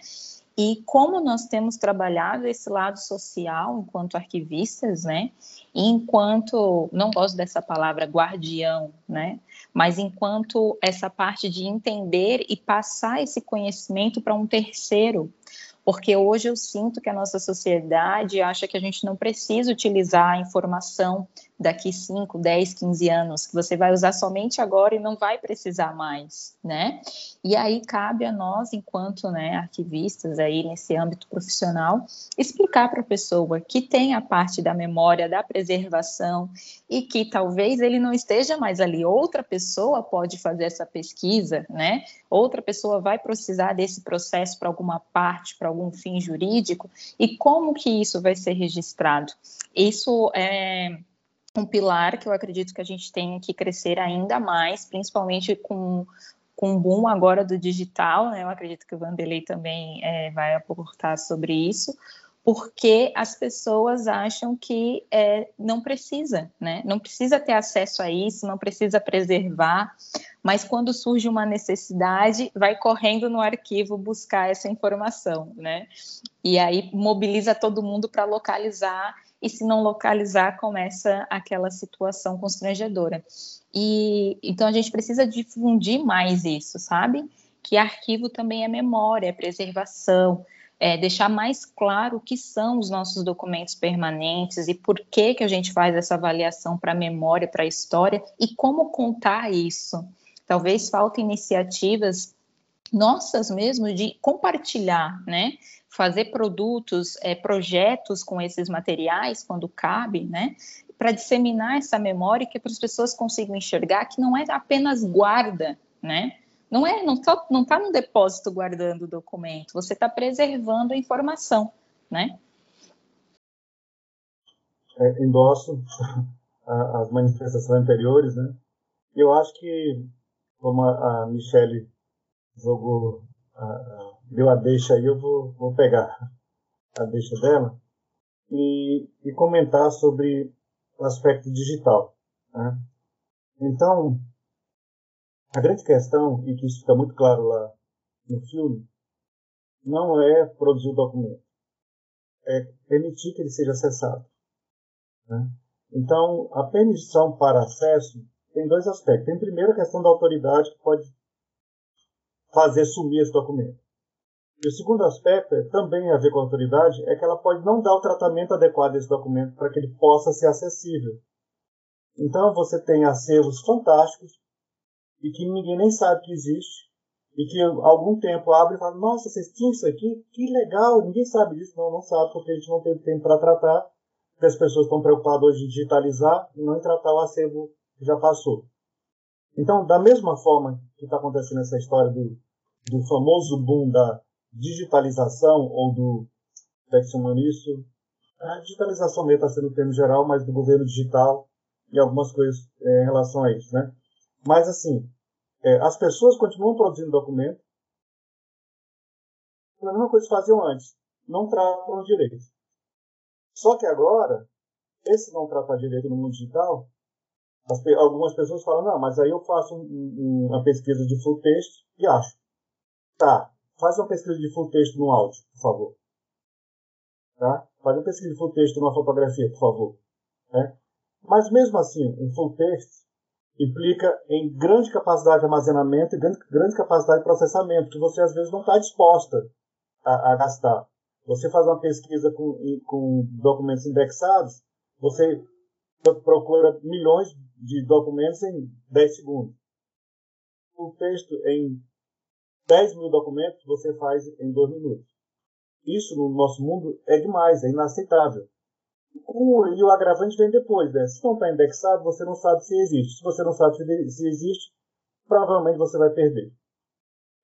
E como nós temos trabalhado esse lado social enquanto arquivistas, né? Enquanto, não gosto dessa palavra guardião, né? Mas enquanto essa parte de entender e passar esse conhecimento para um terceiro, porque hoje eu sinto que a nossa sociedade acha que a gente não precisa utilizar a informação daqui 5, 10, 15 anos, que você vai usar somente agora e não vai precisar mais, né? E aí cabe a nós, enquanto né, arquivistas aí nesse âmbito profissional, explicar para a pessoa que tem a parte da memória, da preservação e que talvez ele não esteja mais ali, outra pessoa pode fazer essa pesquisa, né? Outra pessoa vai precisar desse processo para alguma parte, para algum fim jurídico, e como que isso vai ser registrado? Isso é um pilar que eu acredito que a gente tem que crescer ainda mais, principalmente com com o boom agora do digital, né? Eu acredito que o Vanderlei também é, vai aportar sobre isso, porque as pessoas acham que é, não precisa, né? Não precisa ter acesso a isso, não precisa preservar, mas quando surge uma necessidade, vai correndo no arquivo buscar essa informação, né? E aí mobiliza todo mundo para localizar e se não localizar, começa aquela situação constrangedora. E então a gente precisa difundir mais isso, sabe? Que arquivo também é memória, é preservação, é deixar mais claro o que são os nossos documentos permanentes e por que que a gente faz essa avaliação para memória, para história e como contar isso. Talvez faltem iniciativas nossas mesmo de compartilhar, né? fazer produtos, é, projetos com esses materiais, quando cabe, né? Para disseminar essa memória que as pessoas consigam enxergar que não é apenas guarda, né? Não é, não está não tá no depósito guardando o documento, você está preservando a informação, né? É, endosso as manifestações anteriores, né? Eu acho que, como a, Michele jogou a, deu a deixa aí, eu vou, vou pegar a deixa dela e, e comentar sobre o aspecto digital. Né? Então, a grande questão, e que isso fica muito claro lá no filme, não é produzir o documento, é permitir que ele seja acessado. Né? Então, a permissão para acesso tem dois aspectos. Tem primeiro a questão da autoridade que pode fazer sumir esse documento. E o segundo aspecto, também a ver com a autoridade, é que ela pode não dar o tratamento adequado desse documento para que ele possa ser acessível. Então você tem acervos fantásticos e que ninguém nem sabe que existe e que algum tempo abre e fala, nossa, vocês tinham isso aqui? Que legal, ninguém sabe disso. Não, não sabe porque a gente não teve tempo para tratar, porque as pessoas estão preocupadas hoje em digitalizar e não em tratar o acervo que já passou. Então, da mesma forma que está acontecendo essa história do, do famoso boom da digitalização ou do como é? A digitalização mesmo está sendo o termo geral, mas do governo digital e algumas coisas é, em relação a isso, né? Mas assim, é, as pessoas continuam produzindo documento a mesma coisa que faziam antes, não tratam direito. Só que agora, esse não tratar direito no mundo digital, algumas pessoas falam, não, mas aí eu faço um, um, uma pesquisa de full text e acho. Tá, Faz uma pesquisa de full texto no áudio, por favor. Tá? Faz uma pesquisa de full texto numa fotografia, por favor. Né? Mas mesmo assim, um full text implica em grande capacidade de armazenamento e grande, grande capacidade de processamento, que você às vezes não está disposta a, a, gastar. Você faz uma pesquisa com, com documentos indexados, você procura milhões de documentos em 10 segundos. O texto em 10 mil documentos você faz em dois minutos. Isso no nosso mundo é demais, é inaceitável. E o agravante vem depois, né? Se não está indexado, você não sabe se existe. Se você não sabe se existe, provavelmente você vai perder.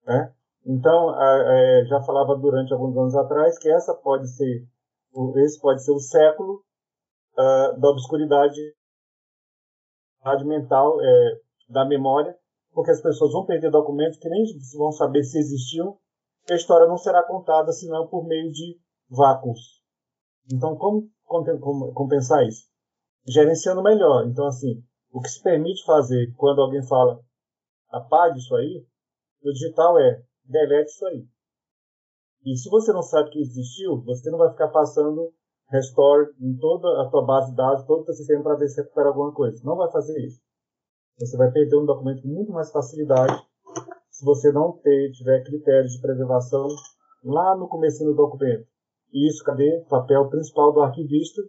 Né? Então, é, já falava durante alguns anos atrás que essa pode ser, esse pode ser o século uh, da obscuridade mental, é, da memória, porque as pessoas vão perder documentos que nem vão saber se existiam, e a história não será contada senão por meio de vácuos. Então, como compensar isso? Gerenciando melhor. Então, assim, o que se permite fazer quando alguém fala apague isso aí, no digital é delete isso aí. E se você não sabe que existiu, você não vai ficar passando restore em toda a tua base de dados, todo o teu sistema para ver se recupera alguma coisa. Não vai fazer isso. Você vai perder um documento com muito mais facilidade se você não ter, tiver critérios de preservação lá no começo do documento. E isso, cadê? Papel principal do arquivista,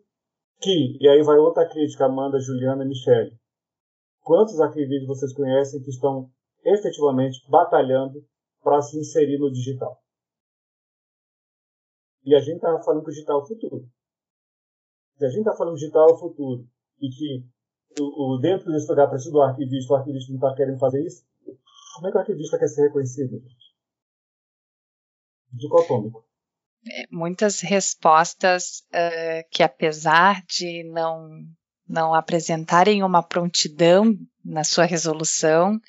que, e aí vai outra crítica, Amanda, Juliana Michele. Quantos arquivistas vocês conhecem que estão efetivamente batalhando para se inserir no digital? E a gente está falando que o digital é o futuro. Se a gente está falando digital é o futuro e que o, o dentro desse lugar precisa do arquivista, o arquivista não está querendo fazer isso, como é que o arquivista quer ser reconhecido? Dicotômico. É, muitas respostas uh, que, apesar de não, não apresentarem uma prontidão na sua resolução,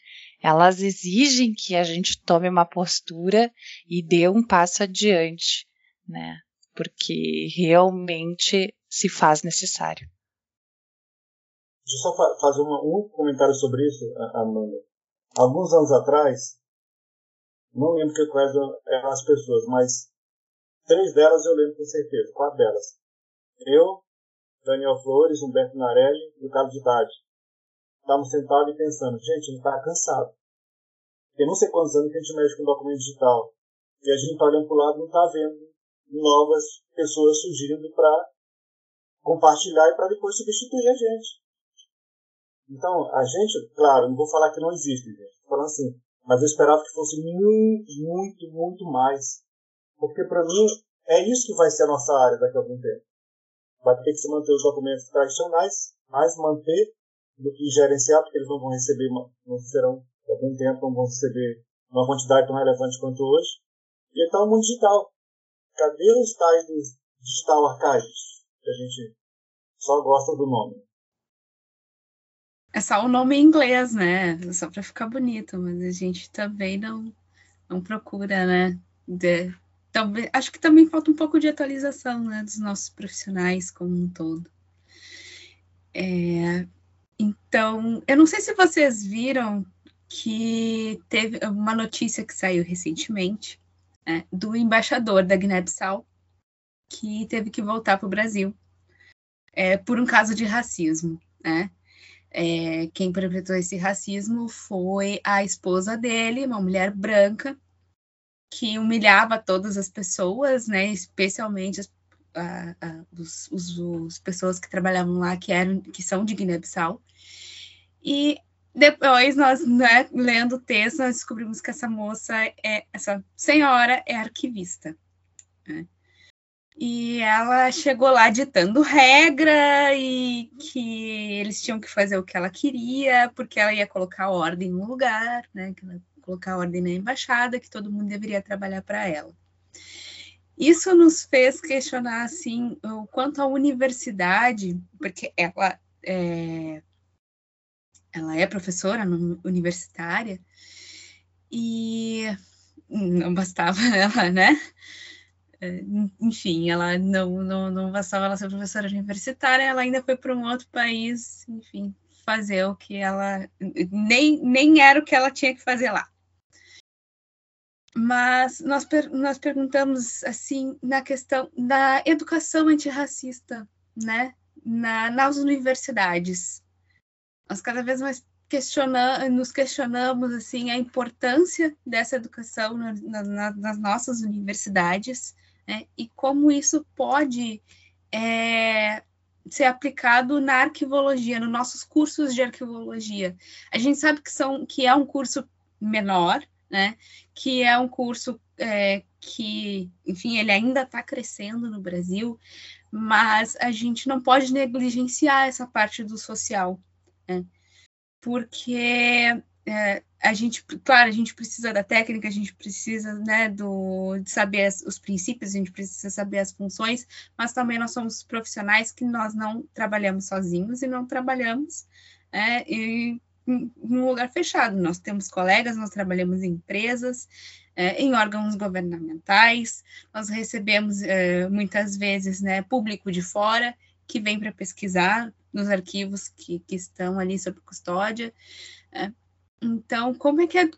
elas exigem que a gente tome uma postura e dê um passo adiante, né? Porque realmente se faz necessário. Deixa eu só fa fazer uma, um comentário sobre isso, Amanda. Alguns anos atrás, não lembro que quais eram as pessoas, mas três delas eu lembro com certeza, quatro delas. Eu, Daniel Flores, Humberto Narelli e o Carlos de Tade. Estávamos sentados e pensando, gente, a gente está cansado. Tem não sei quantos anos que a gente mexe com documento digital. E a gente está olhando para o lado e não está vendo novas pessoas surgindo para compartilhar e para depois substituir a gente. Então, a gente, claro, não vou falar que não existe, gente. Falando assim, mas eu esperava que fosse muito, muito, muito mais. Porque para mim é isso que vai ser a nossa área daqui a algum tempo. Vai ter que se manter os documentos tradicionais, mas manter do que gerenciar, porque eles não vão receber, não serão, por algum tempo, não vão receber uma quantidade tão relevante quanto hoje. E então o mundo digital. Cadê os tais dos digital archives? Que a gente só gosta do nome. É só o nome em inglês, né? Só para ficar bonito, mas a gente também não, não procura, né? De, também, acho que também falta um pouco de atualização né, dos nossos profissionais como um todo. É, então, eu não sei se vocês viram que teve uma notícia que saiu recentemente né, do embaixador da Guiné-Bissau que teve que voltar para o Brasil é, por um caso de racismo, né? É, quem perpetrou esse racismo foi a esposa dele, uma mulher branca, que humilhava todas as pessoas, né, especialmente as, a, a, os, os, os, pessoas que trabalhavam lá, que, eram, que são de Guiné-Bissau. E depois, nós, né, lendo o texto, nós descobrimos que essa moça, é, essa senhora, é arquivista. Né? E ela chegou lá ditando regra e que eles tinham que fazer o que ela queria, porque ela ia colocar ordem no lugar, né? Que ela colocar ordem na embaixada, que todo mundo deveria trabalhar para ela. Isso nos fez questionar assim o quanto a universidade, porque ela é, ela é professora universitária e não bastava ela, né? É, enfim, ela não, não, não bastava ela ser professora universitária, ela ainda foi para um outro país, enfim, fazer o que ela. Nem, nem era o que ela tinha que fazer lá. Mas nós, nós perguntamos, assim, na questão da educação antirracista, né, na, nas universidades. Nós cada vez mais questionamos, nos questionamos, assim, a importância dessa educação na, na, nas nossas universidades, né? e como isso pode é, ser aplicado na arquivologia, nos nossos cursos de arquivologia. A gente sabe que, são, que é um curso menor, né? que é um curso é, que, enfim, ele ainda está crescendo no Brasil, mas a gente não pode negligenciar essa parte do social, né? porque é, a gente, claro, a gente precisa da técnica, a gente precisa né, do, de saber as, os princípios, a gente precisa saber as funções, mas também nós somos profissionais que nós não trabalhamos sozinhos e não trabalhamos é, em, num lugar fechado. Nós temos colegas, nós trabalhamos em empresas, é, em órgãos governamentais, nós recebemos é, muitas vezes né, público de fora que vem para pesquisar nos arquivos que, que estão ali sob custódia. É, então, como é que é,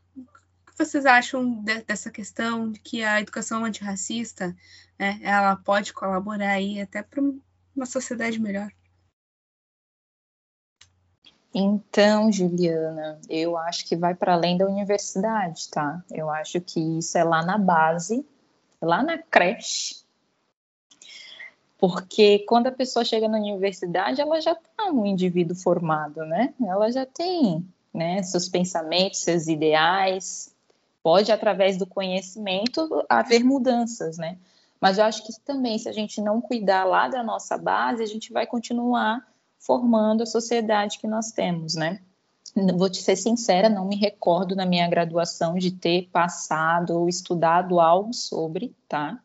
vocês acham de, dessa questão de que a educação antirracista né, ela pode colaborar aí até para uma sociedade melhor? Então, Juliana, eu acho que vai para além da universidade, tá? Eu acho que isso é lá na base, lá na creche. Porque quando a pessoa chega na universidade, ela já está um indivíduo formado, né? Ela já tem né, seus pensamentos, seus ideais. Pode, através do conhecimento, haver mudanças, né? Mas eu acho que também, se a gente não cuidar lá da nossa base, a gente vai continuar formando a sociedade que nós temos, né? Vou te ser sincera, não me recordo na minha graduação de ter passado ou estudado algo sobre, tá?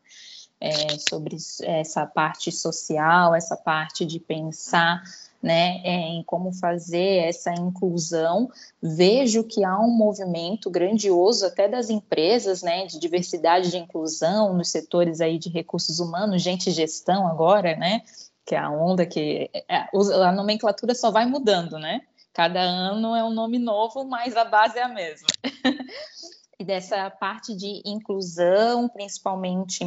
É, sobre essa parte social, essa parte de pensar né, é, em como fazer essa inclusão. Vejo que há um movimento grandioso até das empresas, né, de diversidade de inclusão nos setores aí de recursos humanos, gente gestão agora, né, que é a onda que é, a nomenclatura só vai mudando, né? Cada ano é um nome novo, mas a base é a mesma. e dessa parte de inclusão, principalmente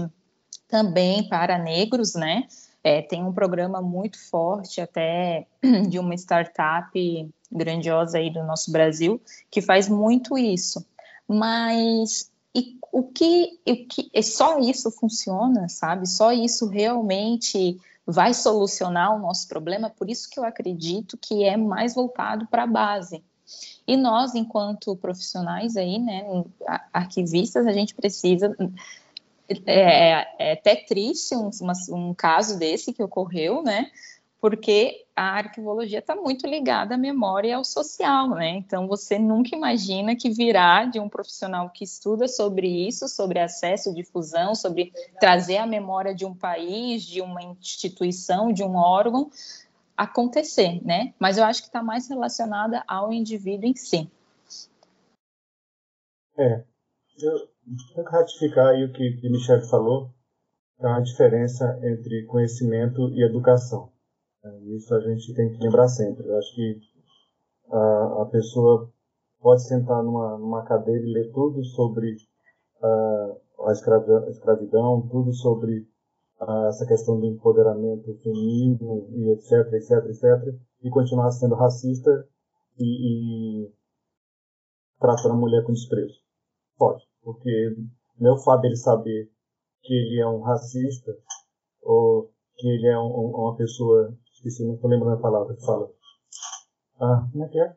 também para negros, né? É, tem um programa muito forte até de uma startup grandiosa aí do nosso Brasil que faz muito isso. Mas e o que, o que só isso funciona, sabe? Só isso realmente vai solucionar o nosso problema, por isso que eu acredito que é mais voltado para a base. E nós, enquanto profissionais aí, né, arquivistas, a gente precisa. É, é até triste um, um caso desse que ocorreu, né? porque a arquivologia está muito ligada à memória e ao social, né? Então você nunca imagina que virá de um profissional que estuda sobre isso, sobre acesso, difusão, sobre trazer a memória de um país, de uma instituição, de um órgão acontecer, né? Mas eu acho que está mais relacionada ao indivíduo em si. É, eu tenho que ratificar aí o que, que Michel falou, é a diferença entre conhecimento e educação. É, isso a gente tem que lembrar sempre. Eu acho que a, a pessoa pode sentar numa, numa cadeira e ler tudo sobre uh, a escravidão, escravidão, tudo sobre uh, essa questão do empoderamento feminino e etc, etc, etc, e continuar sendo racista e, e tratando a mulher com desprezo. Pode, porque não é o fato dele saber que ele é um racista ou que ele é um, uma pessoa Esqueci, não estou lembrando a palavra que fala. Ah, como é que é?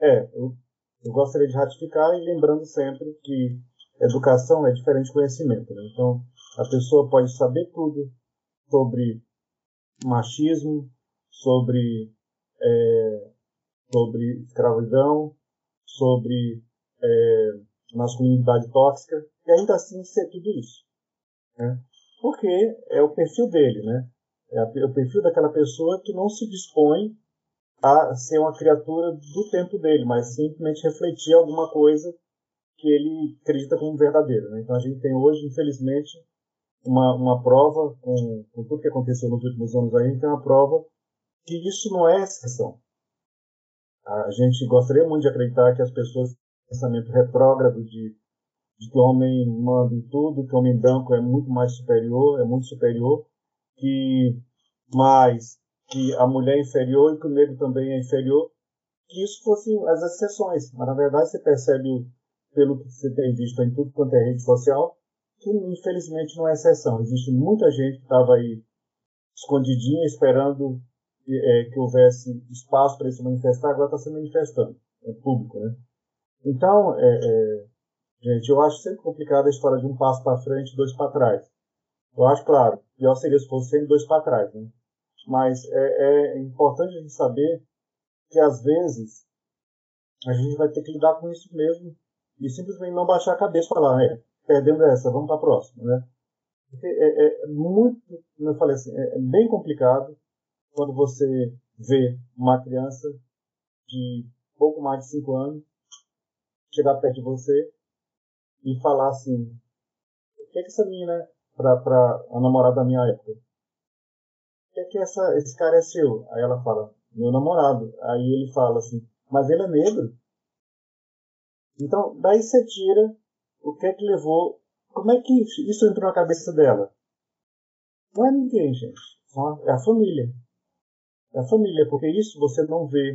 É, eu, eu gostaria de ratificar e lembrando sempre que educação é diferente de conhecimento. Né? Então, a pessoa pode saber tudo sobre machismo, sobre, é, sobre escravidão, sobre é, masculinidade tóxica, e ainda assim ser tudo isso. Né? Porque é o perfil dele, né? É o perfil daquela pessoa que não se dispõe a ser uma criatura do tempo dele, mas simplesmente refletir alguma coisa que ele acredita como verdadeira. Né? Então a gente tem hoje, infelizmente, uma, uma prova, com, com tudo que aconteceu nos últimos anos aí, a gente tem uma prova que isso não é exceção. A gente gostaria muito de acreditar que as pessoas pensamento retrógrado de, de que o homem manda em tudo, que o homem branco é muito mais superior, é muito superior, que mais que a mulher é inferior e que o negro também é inferior, que isso fossem as exceções. Mas na verdade você percebe pelo que você tem visto em tudo quanto é rede social, que infelizmente não é exceção. Existe muita gente que estava aí escondidinha, esperando é, que houvesse espaço para se manifestar, agora está se manifestando, é público, né? Então, é, é, gente, eu acho sempre complicado a história de um passo para frente e dois para trás. Eu acho, claro, pior seria se fosse sempre dois para trás, né? Mas é, é importante a gente saber que às vezes a gente vai ter que lidar com isso mesmo e simplesmente não baixar a cabeça e falar, é, perdendo essa, vamos para a próxima, né? Porque é, é, muito, como eu falei assim, é, é bem complicado quando você vê uma criança de pouco mais de 5 anos chegar perto de você e falar assim, o que, é que essa menina para a namorada da minha época. O que é que essa, esse cara é seu? Aí ela fala, meu namorado. Aí ele fala assim, mas ele é negro. Então, daí você tira o que é que levou. Como é que isso entrou na cabeça dela? Não é ninguém, gente. É a família. É a família, porque isso você não vê.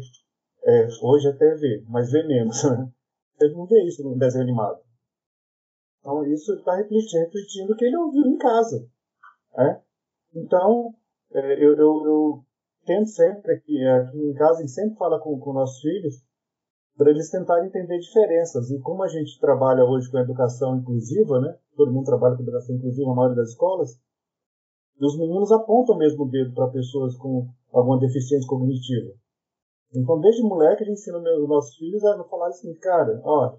É, hoje até vê, mas vê menos. Né? Você não vê isso no desenho animado. Então, isso está refletindo, refletindo o que ele ouviu em casa. Né? Então, é, eu, eu, eu, tento sempre, aqui, aqui em casa, a gente sempre fala com, com nossos filhos, para eles tentarem entender diferenças. E como a gente trabalha hoje com educação inclusiva, né? todo mundo trabalha com educação inclusiva, a maioria das escolas, os meninos apontam mesmo o dedo para pessoas com alguma deficiência cognitiva. Então, desde moleque, a gente ensina os nossos filhos a falar assim, cara, ó,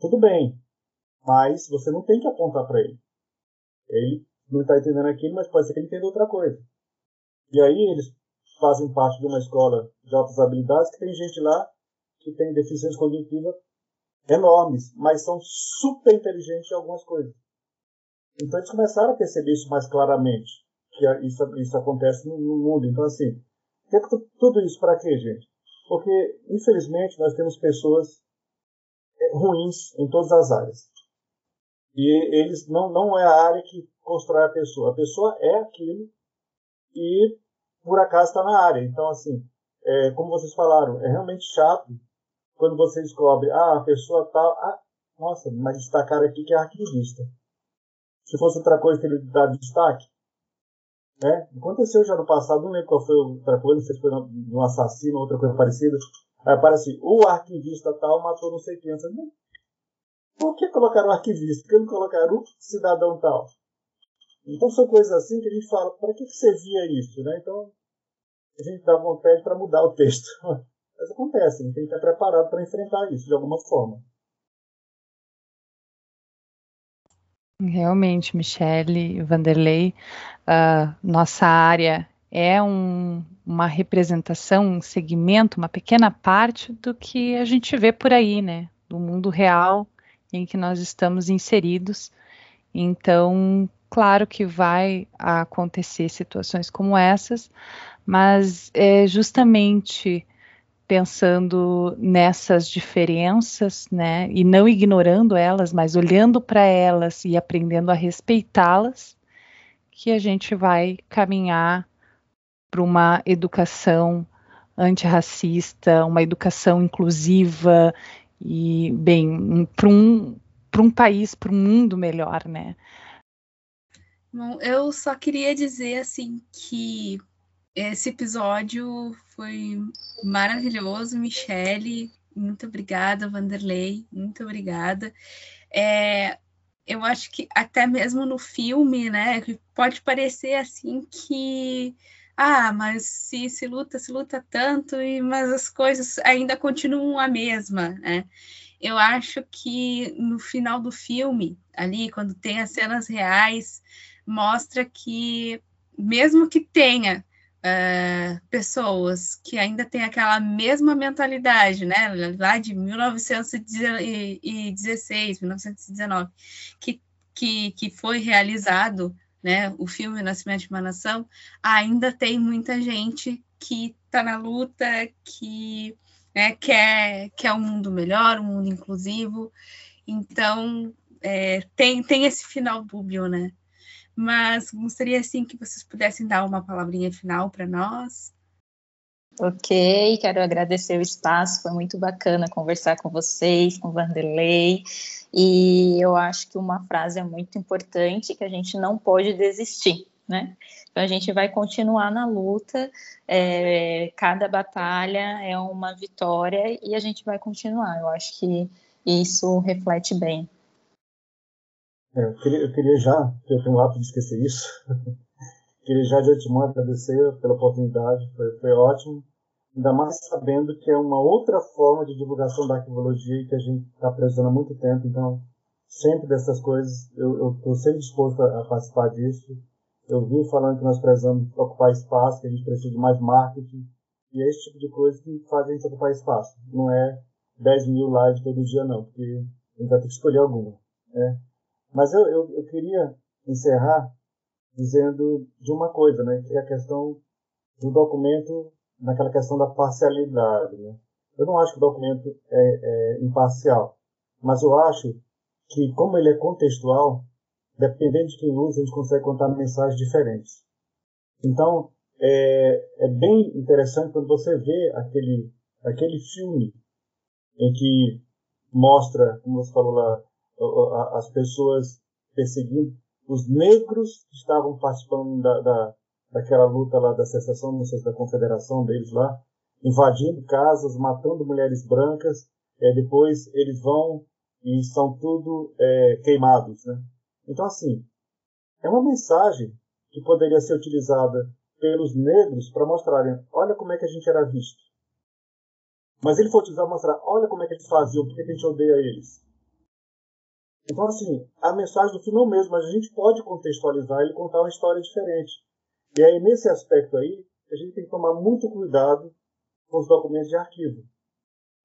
tudo bem, mas você não tem que apontar para ele. Ele não está entendendo aquilo, mas pode ser que ele entenda outra coisa. E aí eles fazem parte de uma escola de altas habilidades que tem gente lá que tem deficiência cognitiva enormes, mas são super inteligentes em algumas coisas. Então eles começaram a perceber isso mais claramente, que isso, isso acontece no, no mundo. Então, assim, que tudo isso para quê, gente? Porque, infelizmente, nós temos pessoas é, ruins em todas as áreas. E eles não, não é a área que constrói a pessoa. A pessoa é aquilo e, por acaso, está na área. Então, assim, é, como vocês falaram, é realmente chato quando você descobre, ah, a pessoa tal, tá, ah, nossa, mas destacar aqui que é arquivista. Se fosse outra coisa ele dá destaque, né? Aconteceu já no passado, não lembro qual foi outra coisa, não sei se foi um assassino ou outra coisa parecida. Aí aparece, o arquivista tal matou não sei quem. Eu por que colocaram o arquivista? Por que não colocaram o cidadão tal? Então são coisas assim que a gente fala, para que, que servia isso? Né? Então a gente dá vontade para mudar o texto. Mas acontece, a gente tem que estar preparado para enfrentar isso de alguma forma. Realmente, Michele, Vanderlei, uh, nossa área é um, uma representação, um segmento, uma pequena parte do que a gente vê por aí, né? Do mundo real em que nós estamos inseridos. Então, claro que vai acontecer situações como essas, mas é justamente pensando nessas diferenças, né, e não ignorando elas, mas olhando para elas e aprendendo a respeitá-las, que a gente vai caminhar para uma educação antirracista, uma educação inclusiva e, bem, para um, um país, para um mundo melhor, né? Bom, eu só queria dizer, assim, que esse episódio foi maravilhoso, Michele. Muito obrigada, Vanderlei. Muito obrigada. É, eu acho que até mesmo no filme, né, pode parecer assim que ah, mas se se luta, se luta tanto, e, mas as coisas ainda continuam a mesma, né? Eu acho que no final do filme, ali, quando tem as cenas reais, mostra que mesmo que tenha uh, pessoas que ainda têm aquela mesma mentalidade, né, lá de 1916, 1919, que, que, que foi realizado né, o filme Nascimento de uma Nação, ainda tem muita gente que está na luta, que né, quer, quer um mundo melhor, um mundo inclusivo. Então, é, tem, tem esse final dúbio, né? Mas gostaria assim que vocês pudessem dar uma palavrinha final para nós. Ok, quero agradecer o espaço, foi muito bacana conversar com vocês, com Vanderlei, e eu acho que uma frase é muito importante, que a gente não pode desistir, né? Então a gente vai continuar na luta, é, cada batalha é uma vitória e a gente vai continuar, eu acho que isso reflete bem é, eu, queria, eu queria já, eu tenho o hábito de esquecer isso, queria já de antemão agradecer pela oportunidade, foi, foi ótimo, ainda mais sabendo que é uma outra forma de divulgação da arquivologia que a gente está precisando há muito tempo, então sempre dessas coisas, eu estou sempre disposto a, a, participar disso. Eu vi falando que nós precisamos ocupar espaço, que a gente precisa de mais marketing, e é esse tipo de coisa que faz a gente ocupar espaço. Não é 10 mil lives todo dia, não, porque a gente vai ter que escolher alguma. Né? Mas eu, eu, eu queria encerrar dizendo de uma coisa, né, que é a questão do documento, naquela questão da parcialidade. Né? Eu não acho que o documento é, é imparcial. mas eu acho que, como ele é contextual, dependendo de quem usa, a gente consegue contar mensagens diferentes. Então, é, é bem interessante quando você vê aquele, aquele filme em que mostra, como você falou lá, as pessoas perseguindo os negros que estavam participando da, da, daquela luta lá da secessão, não sei se da confederação deles lá, invadindo casas, matando mulheres brancas, é, depois eles vão e são tudo é, queimados, né? Então, assim, é uma mensagem que poderia ser utilizada pelos negros para mostrarem, olha como é que a gente era visto. Mas ele foi utilizar para mostrar, olha como é que eles faziam, por que a gente odeia eles. Então, assim, a mensagem do filme é o mesmo, mas a gente pode contextualizar e contar uma história diferente. E aí, nesse aspecto aí, a gente tem que tomar muito cuidado com os documentos de arquivo.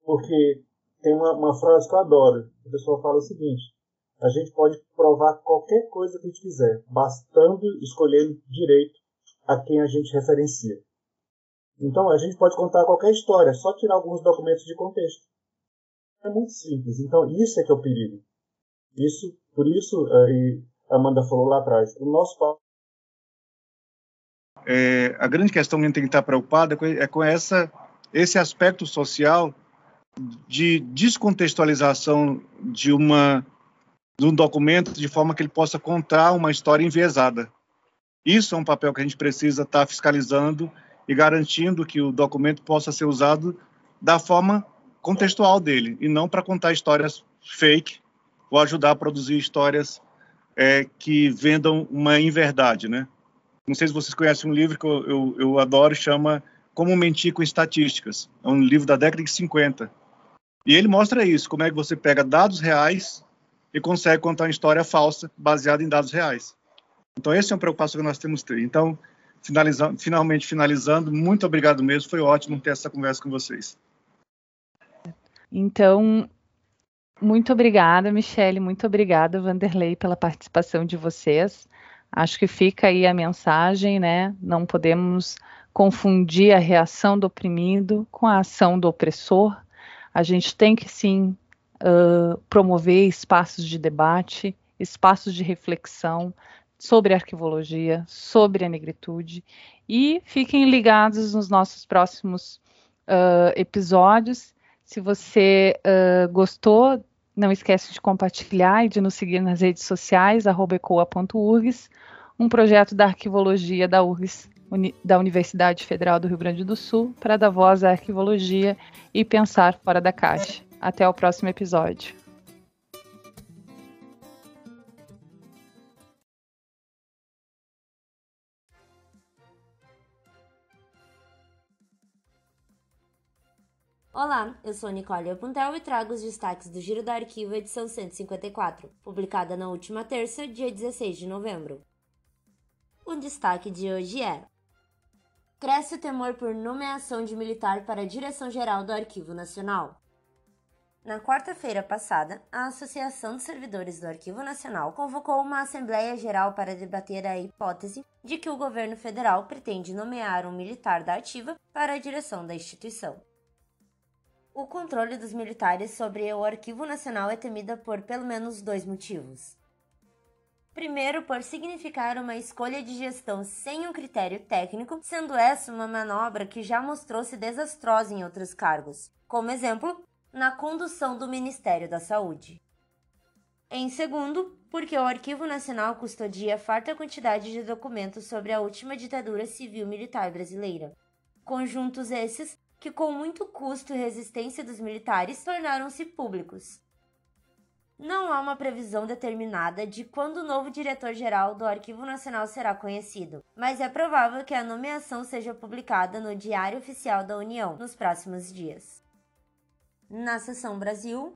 Porque tem uma, uma frase que eu adoro. A pessoa fala o seguinte: a gente pode provar qualquer coisa que a gente quiser, bastando escolher direito a quem a gente referencia. Então, a gente pode contar qualquer história, só tirar alguns documentos de contexto. É muito simples. Então, isso é que é o perigo. Isso, por isso, é, a Amanda falou lá atrás, o nosso. É, a grande questão que a gente tem que estar preocupada é com essa, esse aspecto social de descontextualização de uma de um documento de forma que ele possa contar uma história enviesada. Isso é um papel que a gente precisa estar fiscalizando e garantindo que o documento possa ser usado da forma contextual dele e não para contar histórias fake ou ajudar a produzir histórias é, que vendam uma inverdade, né? Não sei se vocês conhecem um livro que eu, eu, eu adoro, chama Como Mentir com Estatísticas. É um livro da década de 50. E ele mostra isso, como é que você pega dados reais e consegue contar uma história falsa baseada em dados reais. Então, essa é uma preocupação que nós temos que ter. Então, finalizando, finalmente finalizando, muito obrigado mesmo, foi ótimo ter essa conversa com vocês. Então, muito obrigada, Michele, muito obrigada, Vanderlei, pela participação de vocês. Acho que fica aí a mensagem, né? Não podemos confundir a reação do oprimido com a ação do opressor. A gente tem que sim uh, promover espaços de debate, espaços de reflexão sobre arquivologia, sobre a negritude. E fiquem ligados nos nossos próximos uh, episódios. Se você uh, gostou, não esquece de compartilhar e de nos seguir nas redes sociais, ecoa.urgs, um projeto da arquivologia da URGS, Uni da Universidade Federal do Rio Grande do Sul, para dar voz à arquivologia e pensar fora da caixa. Até o próximo episódio. Olá, eu sou Nicole Apuntel e trago os destaques do Giro do Arquivo edição 154, publicada na última terça, dia 16 de novembro. O destaque de hoje é: Cresce o temor por nomeação de militar para a direção-geral do Arquivo Nacional. Na quarta-feira passada, a Associação dos Servidores do Arquivo Nacional convocou uma Assembleia Geral para debater a hipótese de que o governo federal pretende nomear um militar da ativa para a direção da instituição. O controle dos militares sobre o Arquivo Nacional é temida por pelo menos dois motivos. Primeiro, por significar uma escolha de gestão sem um critério técnico, sendo essa uma manobra que já mostrou-se desastrosa em outros cargos. Como exemplo, na condução do Ministério da Saúde. Em segundo, porque o Arquivo Nacional custodia farta quantidade de documentos sobre a última ditadura civil-militar brasileira. Conjuntos esses que, com muito custo e resistência dos militares, tornaram-se públicos. Não há uma previsão determinada de quando o novo diretor-geral do Arquivo Nacional será conhecido, mas é provável que a nomeação seja publicada no Diário Oficial da União nos próximos dias. Na seção Brasil,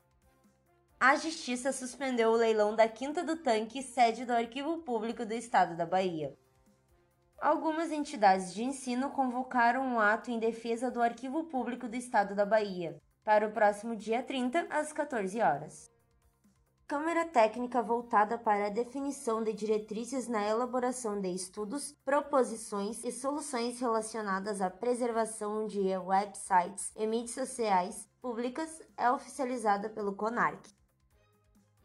a Justiça suspendeu o leilão da Quinta do Tanque, sede do Arquivo Público do Estado da Bahia. Algumas entidades de ensino convocaram um ato em defesa do Arquivo Público do Estado da Bahia para o próximo dia 30, às 14 horas. Câmara técnica voltada para a definição de diretrizes na elaboração de estudos, proposições e soluções relacionadas à preservação de websites e mídias sociais públicas é oficializada pelo CONARC.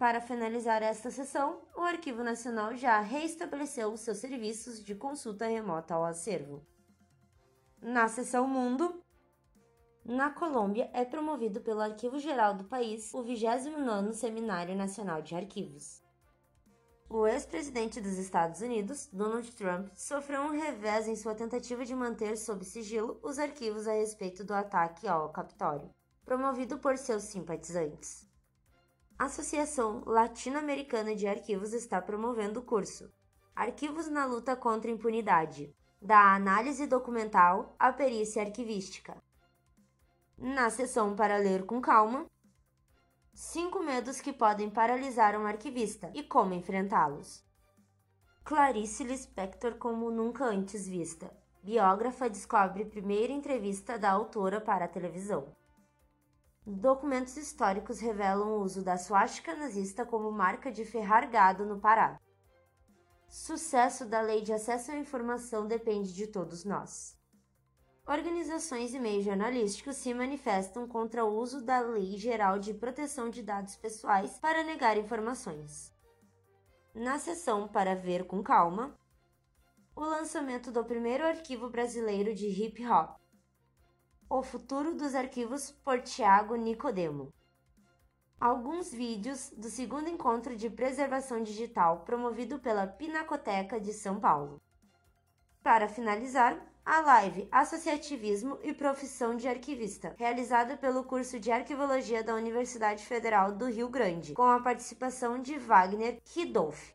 Para finalizar esta sessão, o Arquivo Nacional já reestabeleceu os seus serviços de consulta remota ao acervo. Na seção Mundo, na Colômbia é promovido pelo Arquivo Geral do país o 29º Seminário Nacional de Arquivos. O ex-presidente dos Estados Unidos, Donald Trump, sofreu um revés em sua tentativa de manter sob sigilo os arquivos a respeito do ataque ao Capitólio, promovido por seus simpatizantes. A Associação Latino-Americana de Arquivos está promovendo o curso Arquivos na Luta contra a Impunidade, da análise documental à perícia arquivística. Na sessão para ler com calma, cinco medos que podem paralisar um arquivista e como enfrentá-los. Clarice Lispector como nunca antes vista. Biógrafa descobre primeira entrevista da autora para a televisão. Documentos históricos revelam o uso da suástica nazista como marca de ferrar gado no Pará. Sucesso da lei de acesso à informação depende de todos nós. Organizações e meios jornalísticos se manifestam contra o uso da Lei Geral de Proteção de Dados Pessoais para negar informações. Na sessão Para Ver com Calma, o lançamento do primeiro arquivo brasileiro de hip hop, o Futuro dos Arquivos por Tiago Nicodemo. Alguns vídeos do segundo encontro de preservação digital promovido pela Pinacoteca de São Paulo. Para finalizar, a live Associativismo e Profissão de Arquivista, realizada pelo curso de Arquivologia da Universidade Federal do Rio Grande, com a participação de Wagner Ridolf.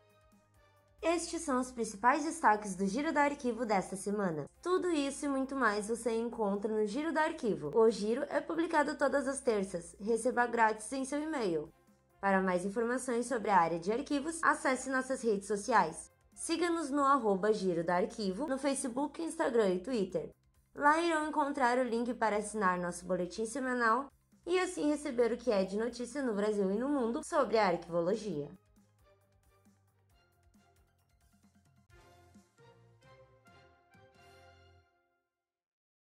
Estes são os principais destaques do Giro do Arquivo desta semana. Tudo isso e muito mais você encontra no Giro do Arquivo. O Giro é publicado todas as terças. Receba grátis em seu e-mail. Para mais informações sobre a área de arquivos, acesse nossas redes sociais. Siga-nos no arroba Giro do Arquivo, no Facebook, Instagram e Twitter. Lá irão encontrar o link para assinar nosso boletim semanal e assim receber o que é de notícia no Brasil e no mundo sobre a arquivologia.